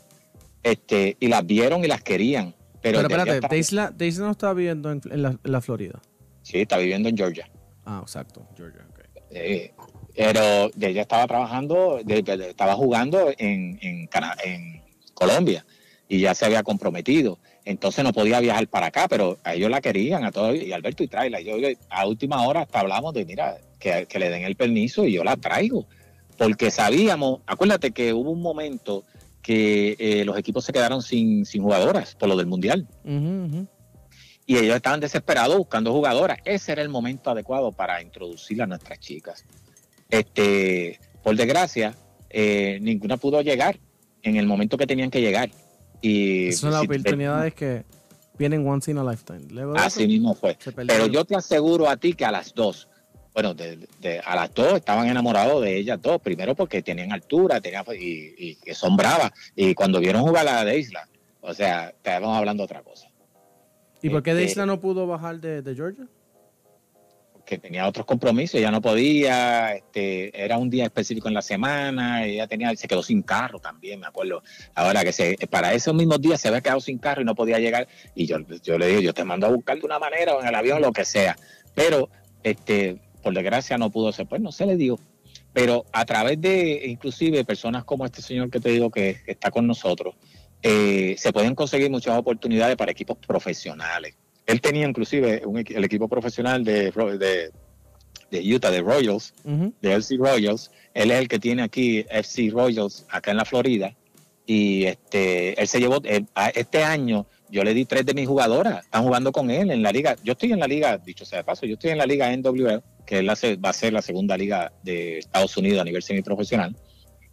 Este, y las vieron y las querían. Pero, espérate, Deisla, no estaba viviendo en, la, Florida. Sí, está viviendo en Georgia. Ah, exacto, Georgia. Okay. Pero ella estaba trabajando, estaba jugando en, en, en Colombia y ya se había comprometido. Entonces no podía viajar para acá, pero a ellos la querían, a todos, y Alberto y Traila. Yo a última hora hasta hablamos de, mira, que, le den el permiso y yo la traigo. Porque sabíamos, acuérdate que hubo un momento que eh, los equipos se quedaron sin, sin jugadoras por lo del Mundial. Y ellos estaban desesperados buscando jugadoras. Ese era el momento adecuado para introducir a nuestras chicas. Este, por desgracia, eh, ninguna pudo llegar en el momento que tenían que llegar. Y son las oportunidades que vienen once in a lifetime. así mismo fue. Pero yo te aseguro a ti que a las dos, bueno, a las dos estaban enamorados de ellas dos. Primero porque tenían altura tenían, y, y, son bravas. Y cuando vieron jugar a la de Isla, o sea, estábamos hablando de otra cosa. ¿Y por qué de este Isla no pudo bajar de, de Georgia? Tenía otros compromisos, ya no podía, este, era un día específico en la semana, ella tenía, se quedó sin carro también, me acuerdo. Ahora que se, para esos mismos días se había quedado sin carro y no podía llegar, y yo, yo le dije, yo te mando a buscar de una manera o en el avión, lo que sea. Pero, este, por desgracia no pudo ser, pues no se le dio. Pero a través de, inclusive, personas como este señor que te digo que está con nosotros, eh, se pueden conseguir muchas oportunidades para equipos profesionales él tenía inclusive el equipo profesional de, de, Utah, de Royals, de FC Royals. Él es el que tiene aquí FC Royals acá en la Florida. Y este, él se llevó, este año yo le di tres de mis jugadoras, están jugando con él en la liga. Yo estoy en la liga, dicho sea de paso, yo estoy en la liga NWL, que es la, va a ser la segunda liga de Estados Unidos a nivel semiprofesional.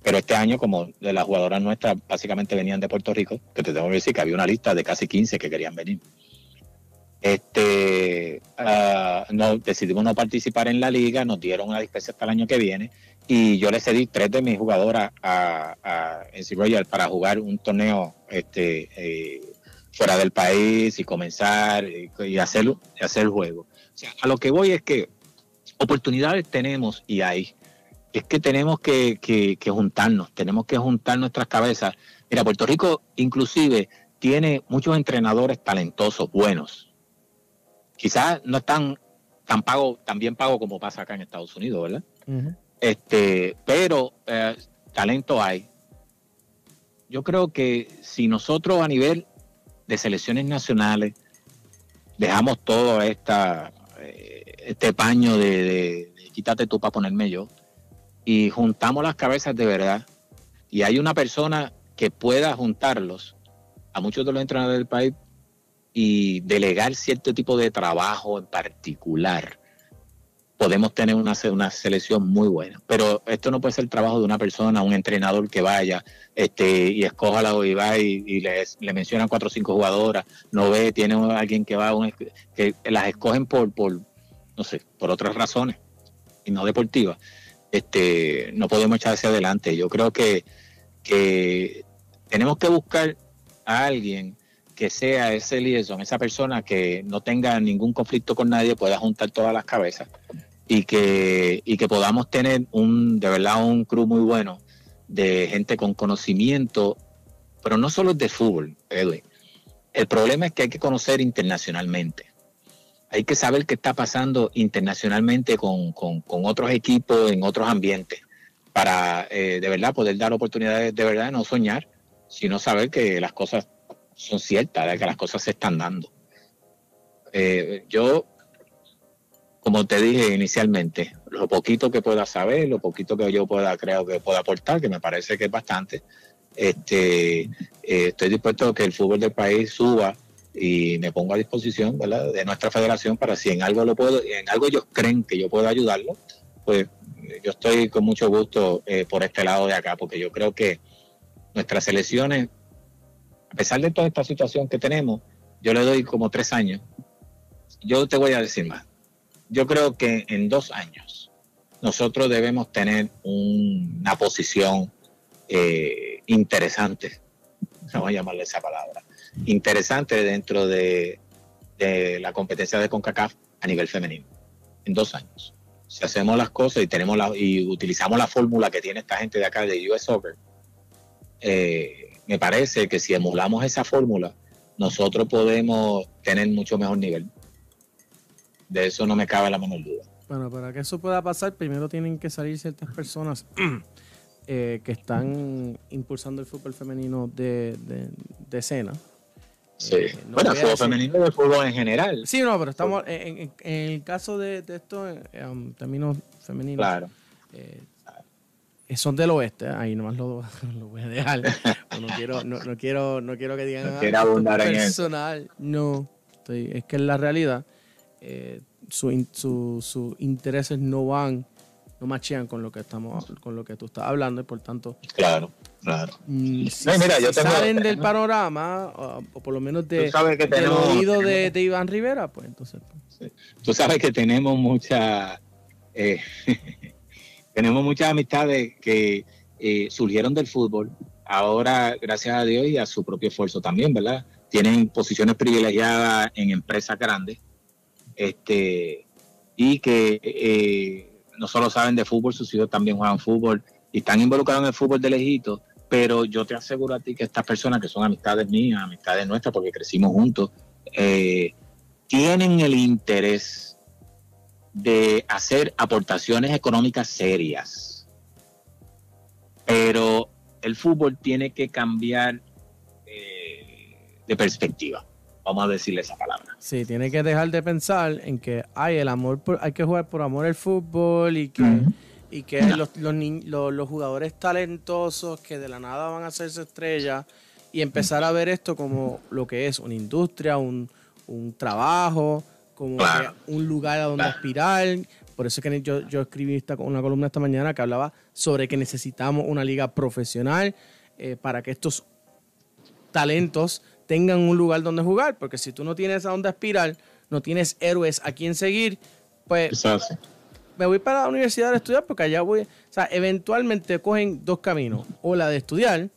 Pero este año, como de las jugadoras nuestras básicamente venían de Puerto Rico, que te tengo que decir que había una lista de casi 15 que querían venir. Este, uh, no, decidimos no participar en la liga, nos dieron una dispensa hasta el año que viene y yo le cedí tres de mis jugadoras a, a NC Royal para jugar un torneo este, eh, fuera del país y comenzar y, y hacer, hacer el juego. O sea, a lo que voy es que oportunidades tenemos y hay. Es que tenemos que, que, que juntarnos, tenemos que juntar nuestras cabezas. Mira, Puerto Rico inclusive tiene muchos entrenadores talentosos, buenos, quizás no están tan pago, tan bien pago como pasa acá en Estados Unidos, ¿verdad? Este, pero eh, talento hay. Yo creo que si nosotros a nivel de selecciones nacionales dejamos todo esta, eh, este paño de, quítate tú para ponerme yo y juntamos las cabezas de verdad y hay una persona que pueda juntarlos a muchos de los entrenadores del país y delegar cierto tipo de trabajo en particular, podemos tener una, una selección muy buena. Pero esto no puede ser el trabajo de una persona, un entrenador que vaya este, y escoja la y y, le, le mencionan cuatro o cinco jugadoras, no ve, tiene alguien que va, que las escogen por, por, no sé, por otras razones y no deportivas. Este, no podemos echar hacia adelante. Yo creo que, que tenemos que buscar a alguien que sea ese liaison, esa persona que no tenga ningún conflicto con nadie, pueda juntar todas las cabezas y que, y que podamos tener un, de verdad, un crew muy bueno de gente con conocimiento, pero no solo de fútbol, Edwin. El problema es que hay que conocer internacionalmente. Hay que saber qué está pasando internacionalmente con, otros equipos en otros ambientes para eh, de verdad poder dar oportunidades de verdad, no soñar, sino saber que las cosas son ciertas, de que las cosas se están dando. Eh, yo, como te dije inicialmente, lo poquito que pueda saber, lo poquito que yo pueda, creo que pueda aportar, que me parece que es bastante, este, eh, estoy dispuesto a que el fútbol del país suba y me pongo a disposición de nuestra federación para si en algo lo puedo, en algo ellos creen que yo puedo ayudarlo, pues yo estoy con mucho gusto eh, por este lado de acá, porque yo creo que nuestras elecciones a pesar de toda esta situación que tenemos, yo le doy como tres años. Yo te voy a decir más. Yo creo que en dos años nosotros debemos tener una posición eh, interesante, vamos a llamarle esa palabra, interesante dentro de, la competencia de CONCACAF a nivel femenino, en dos años. Si hacemos las cosas y tenemos la, y utilizamos la fórmula que tiene esta gente de acá de US Soccer, eh, me parece que si emulamos esa fórmula, nosotros podemos tener mucho mejor nivel. De eso no me cabe la menor duda. Bueno, para que eso pueda pasar, primero tienen que salir ciertas personas [CLEARS THROAT] eh, que están impulsando el fútbol femenino de, de, escena. Sí. Eh, bueno, el fútbol femenino y el fútbol en general. Sí, no, pero estamos en, el caso de, esto, en um, términos femeninos. Claro. Eh, son del oeste, ahí nomás lo, [LAUGHS] lo voy a dejar. No quiero, no, no, quiero, no quiero que digan no ah, abundar en personal. No, es que en la realidad eh, sus su, intereses no van, no machean con lo que estamos, con lo que tú estás hablando y por tanto. Claro, claro. Mm, si, salen del panorama, o, por lo menos de, del oído de, de, Iván Rivera, pues entonces. Pues. Tú sabes que tenemos mucha. Eh, [LAUGHS] tenemos muchas amistades que eh, surgieron del fútbol, ahora gracias a Dios y a su propio esfuerzo también, ¿verdad? Tienen posiciones privilegiadas en empresas grandes, este, y que eh, no solo saben de fútbol, sus hijos también juegan fútbol y están involucrados en el fútbol de lejito, pero yo te aseguro a ti que estas personas que son amistades mías, amistades nuestras, porque crecimos juntos, eh, tienen el interés de hacer aportaciones económicas serias. Pero el fútbol tiene que cambiar eh, de perspectiva. Vamos a decirle esa palabra. Sí, tiene que dejar de pensar en que hay el amor, hay que jugar por amor al fútbol y que, y que los, los, jugadores talentosos que de la nada van a hacerse estrellas y empezar a ver esto como lo que es una industria, un, trabajo, como un lugar a donde aspirar. Por eso es que yo, yo escribí esta, una columna esta mañana que hablaba sobre que necesitamos una liga profesional eh, para que estos talentos tengan un lugar donde jugar, porque si tú no tienes a dónde aspirar, no tienes héroes a quien seguir, pues me voy para la universidad a estudiar porque allá voy, o sea, eventualmente cogen dos caminos, o la de estudiar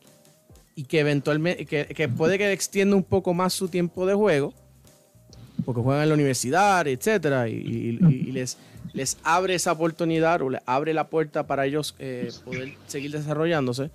y que eventualmente, que, puede que extienda un poco más su tiempo de juego, porque juegan en la universidad, etcétera, y, les, les abre esa oportunidad o les abre la puerta para ellos eh, poder seguir desarrollándose.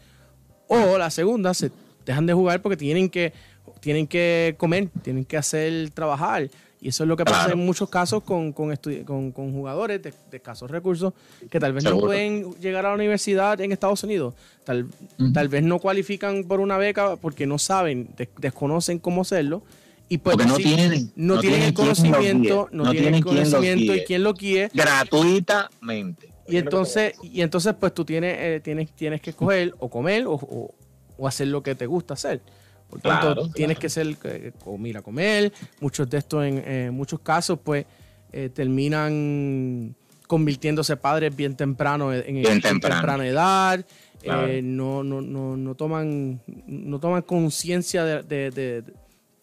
O la segunda, se dejan de jugar porque tienen que tienen que comer, tienen que hacer trabajar. Y eso es lo que pasa en muchos casos con, con, con, jugadores de, escasos recursos que tal vez no pueden llegar a la universidad en Estados Unidos. Tal, tal vez no cualifican por una beca porque no saben, desconocen cómo hacerlo. Y pues no tienen, no, tienen, el conocimiento, no, tienen el conocimiento y quién lo quiere. Gratuitamente. Y entonces, y entonces pues tú tienes, eh, tienes, tienes que escoger o comer o, o hacer lo que te gusta hacer. Por tanto, tienes que ser eh, a comer. Muchos de estos, en muchos casos, pues eh, terminan convirtiéndose padres bien temprano en, temprana edad. Eh, no, no, no, no, toman no toman conciencia de,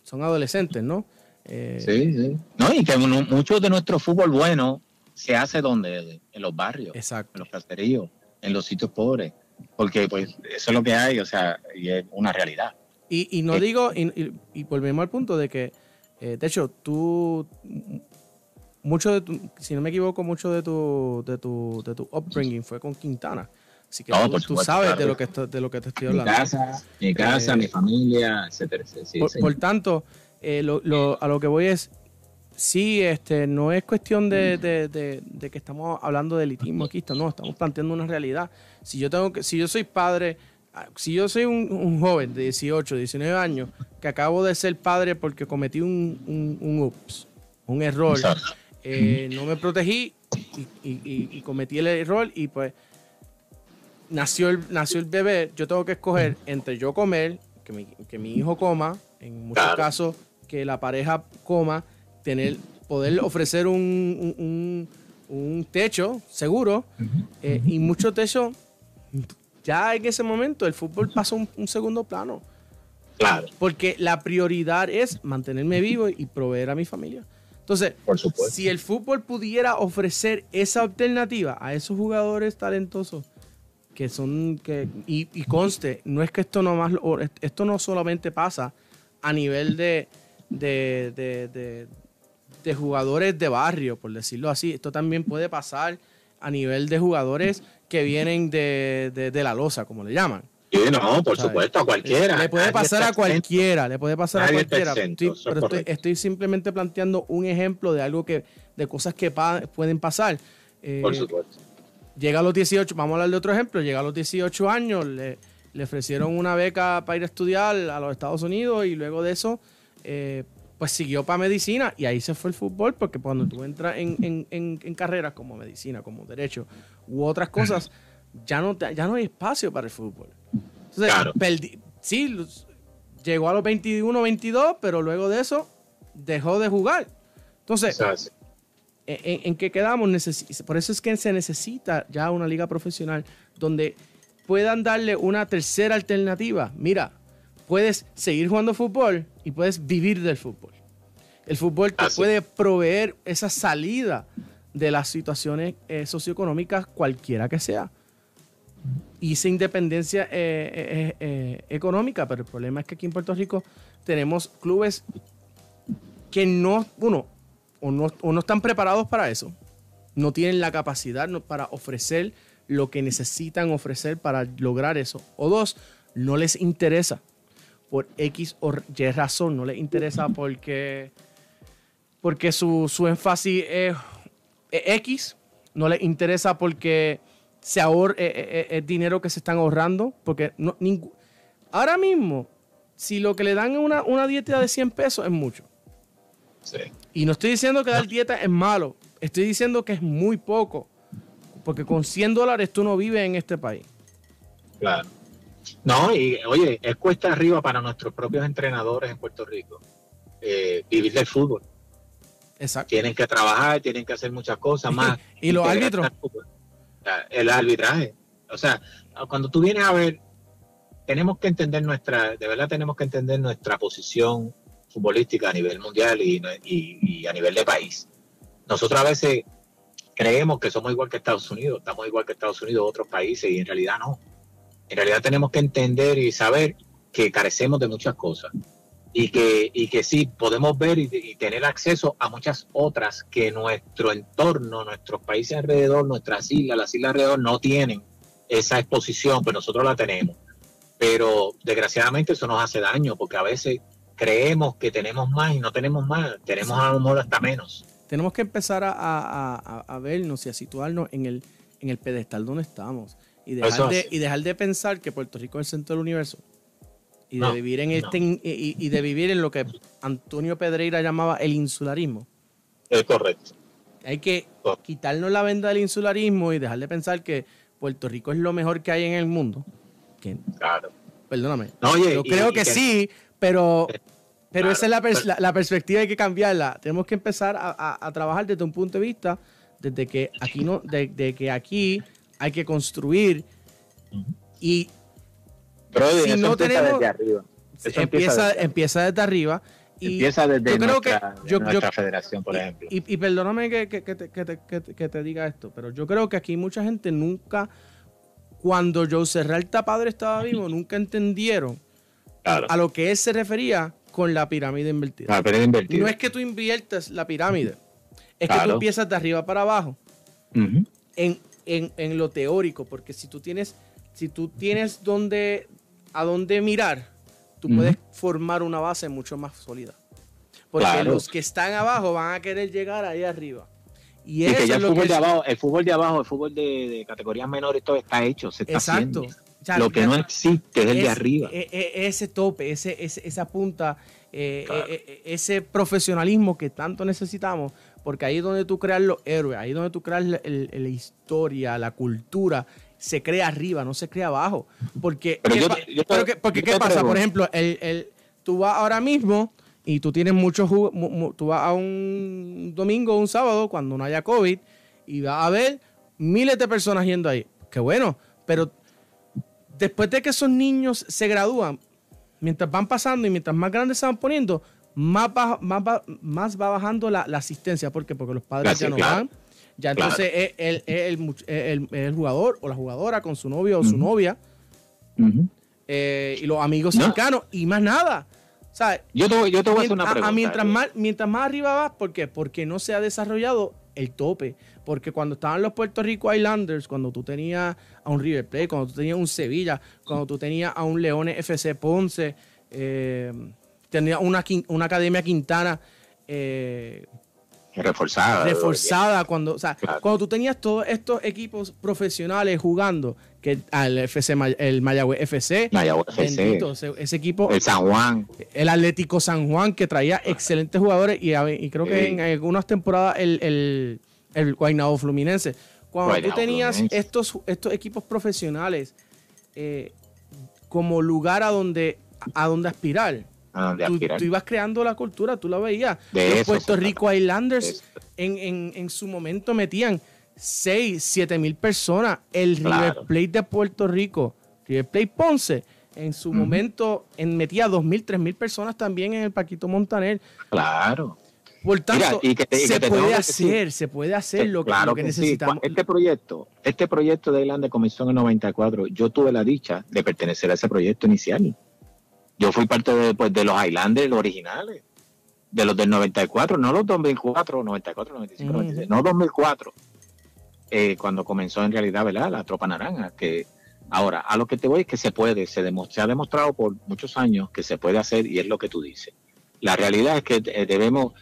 son adolescentes, ¿no? sí, sí. No, y que mucho de nuestro fútbol bueno se hace donde, en los barrios, en los caseríos, en los sitios pobres, porque pues eso es lo que hay, o sea, y es una realidad. Y, no eh, digo, y, volvemos al punto de que, eh, de hecho, tú, mucho de tu, si no me equivoco, mucho de tu, de tu, de tu upbringing fue con Quintana. Así que tú, sabes de, lo que de lo que te estoy hablando. Mi casa, mi, casa, eh, mi familia, etcétera. por, tanto, lo, a lo que voy es, sí, este, no es cuestión de, de, que estamos hablando de elitismo aquí, no, estamos planteando una realidad. Si yo tengo que, si yo soy padre si yo soy un, joven de 18, 19 años que acabo de ser padre porque cometí un, un, ups, un error, eh, no me protegí y, cometí el error y pues nació el, nació el bebé, yo tengo que escoger entre yo comer, que mi, que mi hijo coma, en muchos casos que la pareja coma, tener, poder ofrecer un, techo seguro eh, y mucho techo ya en ese momento el fútbol pasó un, un segundo plano. Claro. Porque la prioridad es mantenerme vivo y proveer a mi familia. Entonces, si el fútbol pudiera ofrecer esa alternativa a esos jugadores talentosos que son que y, conste, no es que esto no más esto no solamente pasa a nivel de de, de, de jugadores de barrio, por decirlo así, esto también puede pasar a nivel de jugadores que vienen de, la losa, como le llaman. Sí, no, por supuesto, a cualquiera. Le puede pasar a cualquiera, le puede pasar a cualquiera. pero estoy, simplemente planteando un ejemplo de algo que, de cosas que pueden pasar. Eh, por supuesto. Llega a los 18, vamos a hablar de otro ejemplo, llega a los 18 años, le, ofrecieron una beca para ir a estudiar a los Estados Unidos y luego de eso, eh, pues siguió para medicina y ahí se fue el fútbol porque cuando tú entras en, carreras como medicina, como derecho u otras cosas, ya no, ya no hay espacio para el fútbol. Entonces, sí, llegó a los 21, 22, pero luego de eso dejó de jugar. Entonces, ¿en, en qué quedamos? por eso es que se necesita ya una liga profesional donde puedan darle una tercera alternativa. Mira, puedes seguir jugando fútbol y puedes vivir del fútbol. El fútbol te puede proveer esa salida de las situaciones eh, socioeconómicas, cualquiera que sea. Y esa independencia eh, eh, económica, pero el problema es que aquí en Puerto Rico tenemos clubes que no, uno, o no, o no están preparados para eso, no tienen la capacidad para ofrecer lo que necesitan ofrecer para lograr eso, o dos, no les interesa por X o Y razón, no les interesa porque, porque su, énfasis es, X, no les interesa porque se ahorra, eh, eh, eh, es, dinero que se están ahorrando, porque no, ahora mismo, si lo que le dan es una, una dieta de 100 pesos es mucho. Y no estoy diciendo que dar dieta es malo, estoy diciendo que es muy poco, porque con 100 dólares tú no vives en este país. Claro. No, y oye, es cuesta arriba para nuestros propios entrenadores en Puerto Rico eh, vivir del fútbol. Exacto. Tienen que trabajar, tienen que hacer muchas cosas [LAUGHS] más. ¿Y los árbitros? El arbitraje. O sea, cuando tú vienes a ver, tenemos que entender nuestra, de verdad tenemos que entender nuestra posición futbolística a nivel mundial y, a nivel de país. Nosotros a veces creemos que somos igual que Estados Unidos, estamos igual que Estados Unidos, otros países, y en realidad no. En realidad tenemos que entender y saber que carecemos de muchas cosas y que, y que sí podemos ver y, tener acceso a muchas otras que nuestro entorno, nuestros países alrededor, nuestras islas, las islas alrededor no tienen esa exposición, pero nosotros la tenemos. Pero desgraciadamente eso nos hace daño porque a veces creemos que tenemos más y no tenemos más, tenemos a lo mejor hasta menos. Tenemos que empezar a, vernos y a situarnos en el, en el pedestal donde estamos y dejar, de, y dejar de pensar que Puerto Rico es el centro del universo y de vivir en este y, de vivir en lo que Antonio Pedreira llamaba el insularismo. Es correcto. Hay que quitarnos la venda del insularismo y dejar de pensar que Puerto Rico es lo mejor que hay en el mundo. claro. Perdóname. Yo creo que, sí, pero, eh, pero esa es la, perspectiva, hay que cambiarla. Tenemos que empezar a, trabajar desde un punto de vista, desde que aquí no, de, que aquí hay que construir y si no tenemos, desde arriba. empieza, empieza, desde arriba. Y empieza desde nuestra, nuestra federación, por ejemplo. Y, perdóname que, que, que, que, te, diga esto, pero yo creo que aquí mucha gente nunca, cuando José Ralta padre estaba vivo, nunca entendieron a lo que él se refería con la pirámide invertida. No es que tú inviertas la pirámide, es que tú empiezas de arriba para abajo. en, en, en, lo teórico, porque si tú tienes, si tú tienes donde, a dónde mirar, tú puedes formar una base mucho más sólida. Porque los que están abajo van a querer llegar ahí arriba. Y, eso que ya el, fútbol de abajo, el fútbol de abajo, el fútbol de, categorías menores, todo está hecho, se está Exacto. Lo que no existe es el de arriba. E, e, ese tope, ese, esa punta, eh, ese profesionalismo que tanto necesitamos, porque ahí es donde tú creas los héroes, ahí es donde tú creas la historia, la cultura, se crea arriba, no se crea abajo. Porque, ¿qué, porque, ¿qué pasa? Por ejemplo, el, el, tú vas ahora mismo y tú tienes muchos tú vas a un domingo o un sábado cuando no haya COVID y vas a ver miles de personas yendo ahí. Qué bueno, pero después de que esos niños se gradúan, mientras van pasando y mientras más grandes se van poniendo, más va, más más va bajando la, asistencia. ¿Por qué? Porque los padres ya no van ya entonces es, el, jugador o la jugadora con su novio o su novia eh, y los amigos cercanos y más nada. yo, te, yo te voy a hacer una pregunta. mientras, más, mientras más arriba vas, ¿por qué? Porque no se ha desarrollado el tope. Porque cuando estaban los Puerto Rico Islanders, cuando tú tenías a un River Plate, cuando tú tenías un Sevilla, cuando tú tenías a un Leones FC Ponce, eh, tenías una, una Academia Quintana, eh, reforzada. Reforzada cuando, o sea, cuando tú tenías todos estos equipos profesionales jugando, que al FC, el Mayagüez FC, ese, equipo, el San Juan, el Atlético San Juan que traía excelentes jugadores y, creo que en algunas temporadas el, el, el Guaynabo Fluminense. Cuando tú tenías estos, estos equipos profesionales eh, como lugar a donde, a donde aspirar, tú, ibas creando la cultura, tú la veías. Los Puerto Rico Islanders en, su momento metían 6, 7 mil personas. El River Plate de Puerto Rico, River Plate Ponce, en su momento en, metía 2 mil, 3 mil personas también en el Paquito Montaner. Claro. Por tanto, se puede hacer, se puede hacer lo, que, necesitamos. Este proyecto, este proyecto de Island comenzó en el 94. Yo tuve la dicha de pertenecer a ese proyecto inicial. Yo fui parte de, pues, de los Highlanders originales, de los del 94, no los 2004, 94, 95, 96, no 2004, eh, cuando comenzó en realidad, ¿verdad? La tropa naranja, que ahora, a lo que te voy es que se puede, se, se ha demostrado por muchos años que se puede hacer y es lo que tú dices. La realidad es que eh, debemos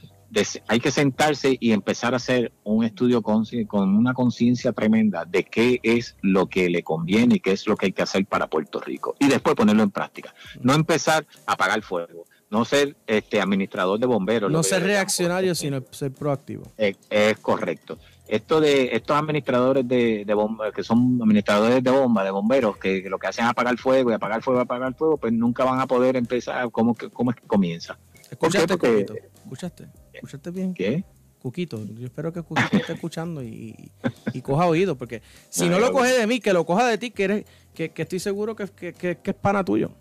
hay que sentarse y empezar a hacer un estudio con, con una conciencia tremenda de qué es lo que le conviene y qué es lo que hay que hacer para Puerto Rico. Y después ponerlo en práctica. No empezar a apagar fuego. no ser este administrador de bomberos. No ser reaccionario, sino ser proactivo. Es, correcto. Esto de estos administradores de, de bomba, que son administradores de bomba, de bomberos, que, lo que hacen es apagar fuego y apagar fuego, apagar fuego, pues nunca van a poder empezar. ¿Cómo, cómo es que comienza? ¿Escuchaste, ¿Escuchaste? ¿Escuchaste bien? ¿Qué? Cuquito, yo espero que Cuquito esté escuchando y, coja oído, porque si no, lo coge de mí, que lo coja de ti, que, eres, que, estoy seguro que, que, es pana tuyo.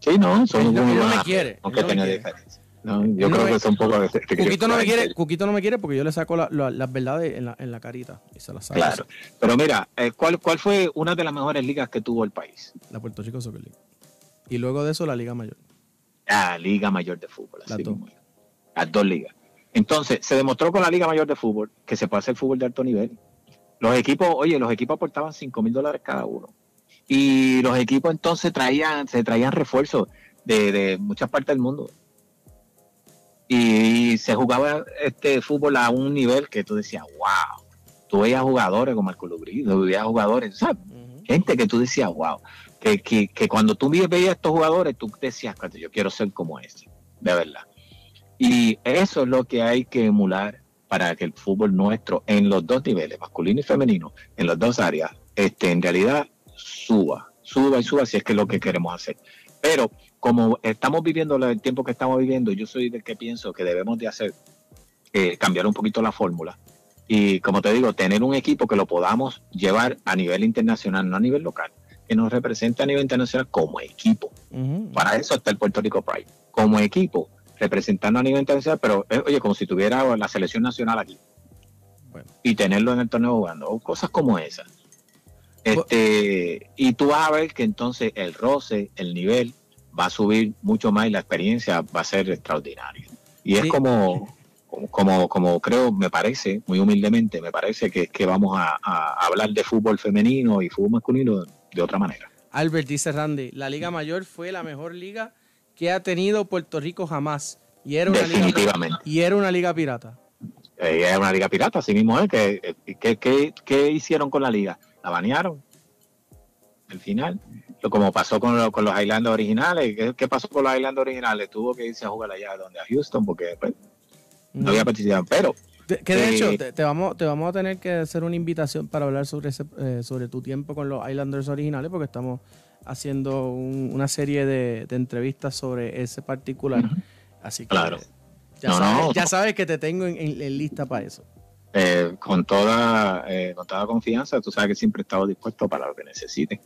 Sí, no, son no, me quiere. Aunque tenga diferencia. No, yo creo que es un poco de, Cuquito no me quiere, Cuquito no me quiere porque yo le saco las verdades en la, en la carita y se las saco. Claro. Pero mira, eh, ¿cuál, ¿cuál fue una de las mejores ligas que tuvo el país? La Puerto Rico Soccer League. Y luego de eso la Liga Mayor. Ah, Liga Mayor de Fútbol. Las dos. Las dos ligas. Entonces, se demostró con la Liga Mayor de Fútbol que se puede hacer fútbol de alto nivel. Los equipos, oye, los equipos aportaban 5 mil dólares cada uno. Y los equipos entonces traían, se traían refuerzos de, muchas partes del mundo. Y, se jugaba este fútbol a un nivel que tú decías, wow. Tú veías jugadores como Marco Lubrí, tú veías jugadores, ¿sabes? Gente que tú decías, wow. Que, que, que cuando tú veías a estos jugadores, tú decías, yo quiero ser como este, de verdad. Y eso es lo que hay que emular para que el fútbol nuestro, en los dos niveles, masculino y femenino, en las dos áreas, este, en realidad suba, suba y suba si es que es lo que queremos hacer. Pero como estamos viviendo el tiempo que estamos viviendo, yo soy del que pienso que debemos de hacer, eh, cambiar un poquito la fórmula. Y como te digo, tener un equipo que lo podamos llevar a nivel internacional, no a nivel local, que nos represente a nivel internacional como equipo. Para eso está el Puerto Rico Pride. Como equipo, representando a nivel internacional, pero eh, oye, como si tuviera la selección nacional aquí. Y tenerlo en el torneo jugando, o cosas como esas. Este, y tú vas a ver que entonces el roce, el nivel, va a subir mucho más y la experiencia va a ser extraordinaria. Y es como, como, como creo, me parece, muy humildemente, me parece que, que vamos a, a, hablar de fútbol femenino y fútbol masculino de otra manera. Albert dice Randy, la Liga Mayor fue la mejor liga que ha tenido Puerto Rico jamás. Y era una Liga, y era una liga pirata. Eh, era una liga pirata, así mismo es. ¿Qué, qué, hicieron con la liga? La banearon. Al final. Como pasó con, con los Islanders originales. ¿Qué, pasó con los Islanders originales? Tuvo que irse a jugar allá donde a Houston porque pues, no, había participado. Pero que de hecho, eh, te, vamos, te vamos a tener que hacer una invitación para hablar sobre, eh, sobre tu tiempo con los Islanders originales, porque estamos haciendo una serie de, entrevistas sobre ese particular. Así que claro. ya, sabes, que te tengo en, lista para eso. Eh, con, toda, eh, con toda confianza, tú sabes que siempre he estado dispuesto para lo que necesite.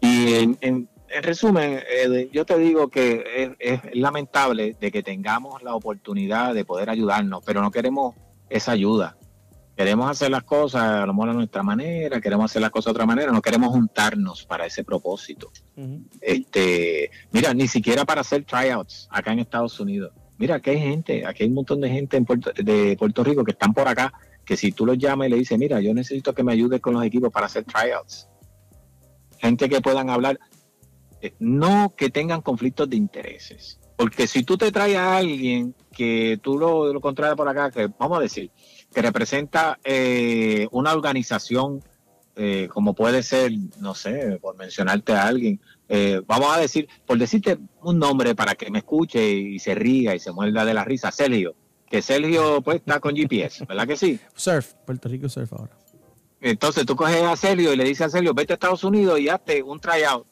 Y en, resumen, eh, yo te digo que es, es, lamentable de que tengamos la oportunidad de poder ayudarnos, pero no queremos esa ayuda queremos hacer las cosas a lo mejor a nuestra manera, queremos hacer las cosas de otra manera, no queremos juntarnos para ese propósito. este, mira, ni siquiera para hacer tryouts acá en Estados Unidos. Mira, aquí hay gente, aquí hay un montón de gente en Puerto, de Puerto Rico que están por acá, que si tú los llamas y le dices, mira, yo necesito que me ayudes con los equipos para hacer tryouts. Gente que puedan hablar, eh, no que tengan conflictos de intereses. Porque si tú te traes a alguien que tú lo, lo contratas por acá, que vamos a decir, que representa eh, una organización eh, como puede ser, no sé, por mencionarte a alguien, eh, vamos a decir, por decirte un nombre para que me escuche y se ríe y se muerda de la risa, Sergio, que Sergio pues está con GPS, ¿verdad que sí? Surf, Puerto Rico Surf ahora. Entonces tú coges a Sergio y le dices a Sergio, vete a Estados Unidos y hazte un tryout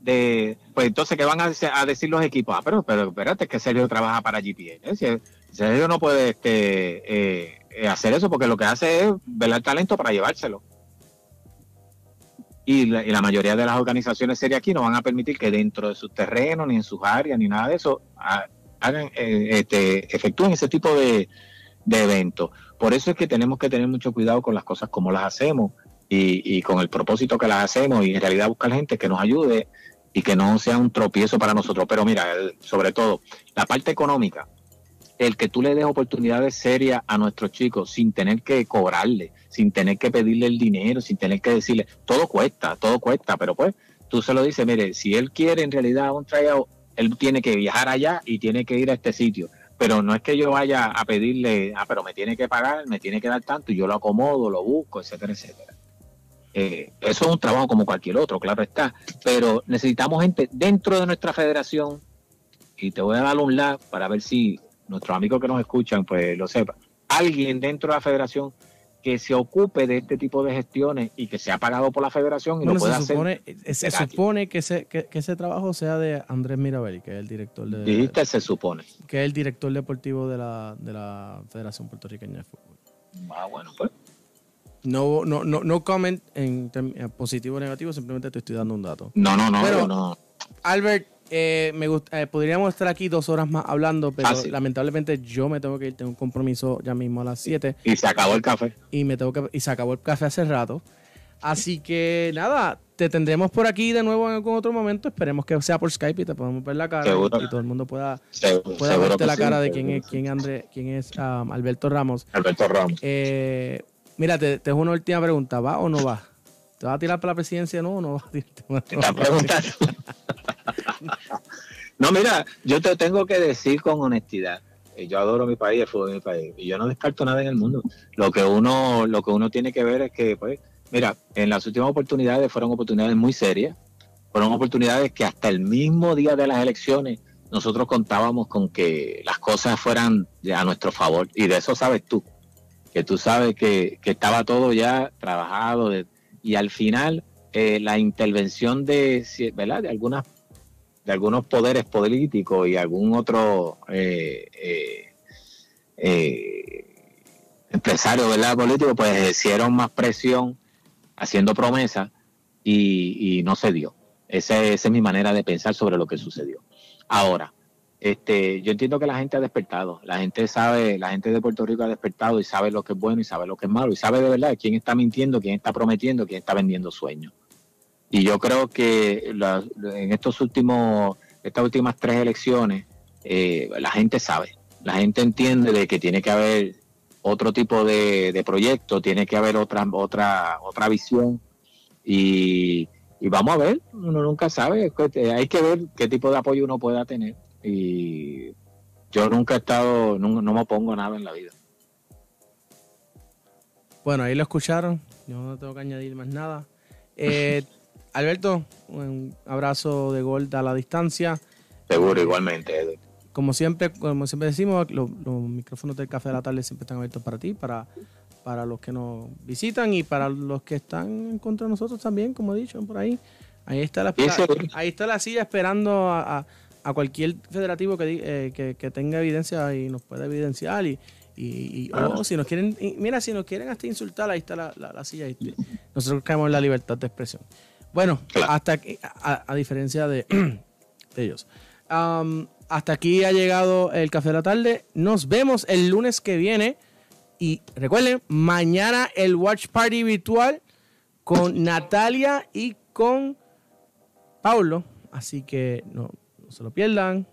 de, pues entonces, ¿qué van a, decir los equipos? Ah, pero, pero espérate, que Sergio trabaja para GPS. Sergio no puede este, eh, eh, hacer eso porque lo que hace es velar talento para llevárselo. Y la, mayoría de las organizaciones serias aquí no van a permitir que dentro de sus terrenos, ni en sus áreas, ni nada de eso, hagan, eh, este, efectúen ese tipo de, eventos. Por eso es que tenemos que tener mucho cuidado con las cosas como las hacemos y, y, con el propósito que las hacemos y en realidad buscar gente que nos ayude y que no sea un tropiezo para nosotros. Pero mira, sobre todo, la parte económica, el que tú le des oportunidades serias a nuestros chicos sin tener que cobrarle, sin tener que pedirle el dinero, sin tener que decirle, todo cuesta, todo cuesta, pero pues tú se lo dices, mire, si él quiere en realidad un tryout, él tiene que viajar allá y tiene que ir a este sitio. Pero no es que yo vaya a pedirle, ah, pero me tiene que pagar, me tiene que dar tanto y yo lo acomodo, lo busco, etcétera, etcétera. Eh, eso es un trabajo como cualquier otro, claro está. Pero necesitamos gente dentro de nuestra federación y te voy a dar un like para ver si nuestros amigos que nos escuchan pues lo sepan. Alguien dentro de la federación que se ocupe de este tipo de gestiones y que sea pagado por la federación y lo pueda se supone, hacer. Se supone que ese, que, ese trabajo sea de Andrés Mirabelli, que es el director de. Dijiste se supone. Que es el director deportivo de la, de la Federación Puertorriqueña de Fútbol. Ah, bueno, pues. No, no, no, no comment en, positivo o negativo, simplemente te estoy dando un dato. No, no, no, pero, no. Albert, eh, me eh, podríamos estar aquí dos horas más hablando, pero lamentablemente yo me tengo que ir, tengo un compromiso ya mismo a las 7. Y se acabó el café. Y me tengo que, y se acabó el café hace rato. Así que nada, te tendremos por aquí de nuevo en algún otro momento. Esperemos que sea por Skype y te podamos ver la cara y todo el mundo pueda, pueda verte la cara de quién es, quién, André, quién es um, Alberto Ramos. Alberto Ramos. Eh, mira, te, te una última pregunta. ¿Va o no va? ¿Te vas a tirar para la presidencia no o no vas a tirar? preguntando. [LAUGHS] no, mira, yo te tengo que decir con honestidad. Eh, yo adoro mi país, el fútbol de mi país, y yo no descarto nada en el mundo. Lo que uno, lo que uno tiene que ver es que, pues, mira, en las últimas oportunidades fueron oportunidades muy serias, fueron oportunidades que hasta el mismo día de las elecciones nosotros contábamos con que las cosas fueran a nuestro favor, y de eso sabes tú, que tú sabes que, que estaba todo ya trabajado, de, y al final eh, la intervención de, algunas de algunos poderes políticos y algún otro eh, eh, empresario político, pues hicieron más presión haciendo promesas y, no se dio. Esa, es mi manera de pensar sobre lo que sucedió. Ahora, este, yo entiendo que la gente ha despertado, la gente sabe, la gente de Puerto Rico ha despertado y sabe lo que es bueno y sabe lo que es malo y sabe de verdad quién está mintiendo, quién está prometiendo, quién está vendiendo sueños. Y yo creo que en estos últimos, estas últimas tres elecciones, eh, la gente sabe, la gente entiende de que tiene que haber otro tipo de, proyecto, tiene que haber otra, otra, otra visión. Y, y vamos a ver, uno nunca sabe, hay que ver qué tipo de apoyo uno pueda tener y yo nunca he estado, no, me opongo nada en la vida. Bueno, ahí lo escucharon, yo no tengo que añadir más nada. Eh, [LAUGHS] Alberto, un abrazo de gol a la distancia. Seguro, igualmente, Como siempre, como siempre decimos, los, micrófonos del Café de la Tarde siempre están abiertos para ti, para, para los que nos visitan y para los que están en contra de nosotros también, como he dicho, por ahí. Ahí está la, ahí está la silla esperando a a cualquier federativo eh, que, que, tenga evidencia y nos pueda evidenciar y, y, si nos quieren, mira, si nos quieren hasta insultar, ahí está la, la, silla. nosotros caemos en la libertad de expresión. Bueno, hasta aquí, a, diferencia de, [CLEARS THROAT] ellos. hasta aquí ha llegado el café de la tarde. Nos vemos el lunes que viene. Y recuerden, mañana el Watch Party virtual con Natalia y con Paulo. Así que no, se lo pierdan.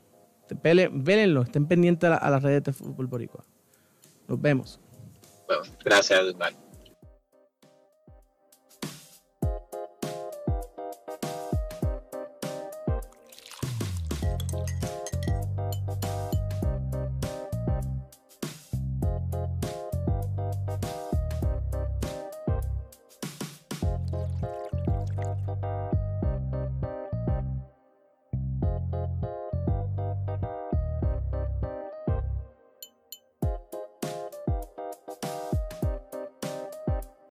Vélenlo, estén pendientes a, las redes de fútbol boricua. Nos vemos. Bueno, gracias,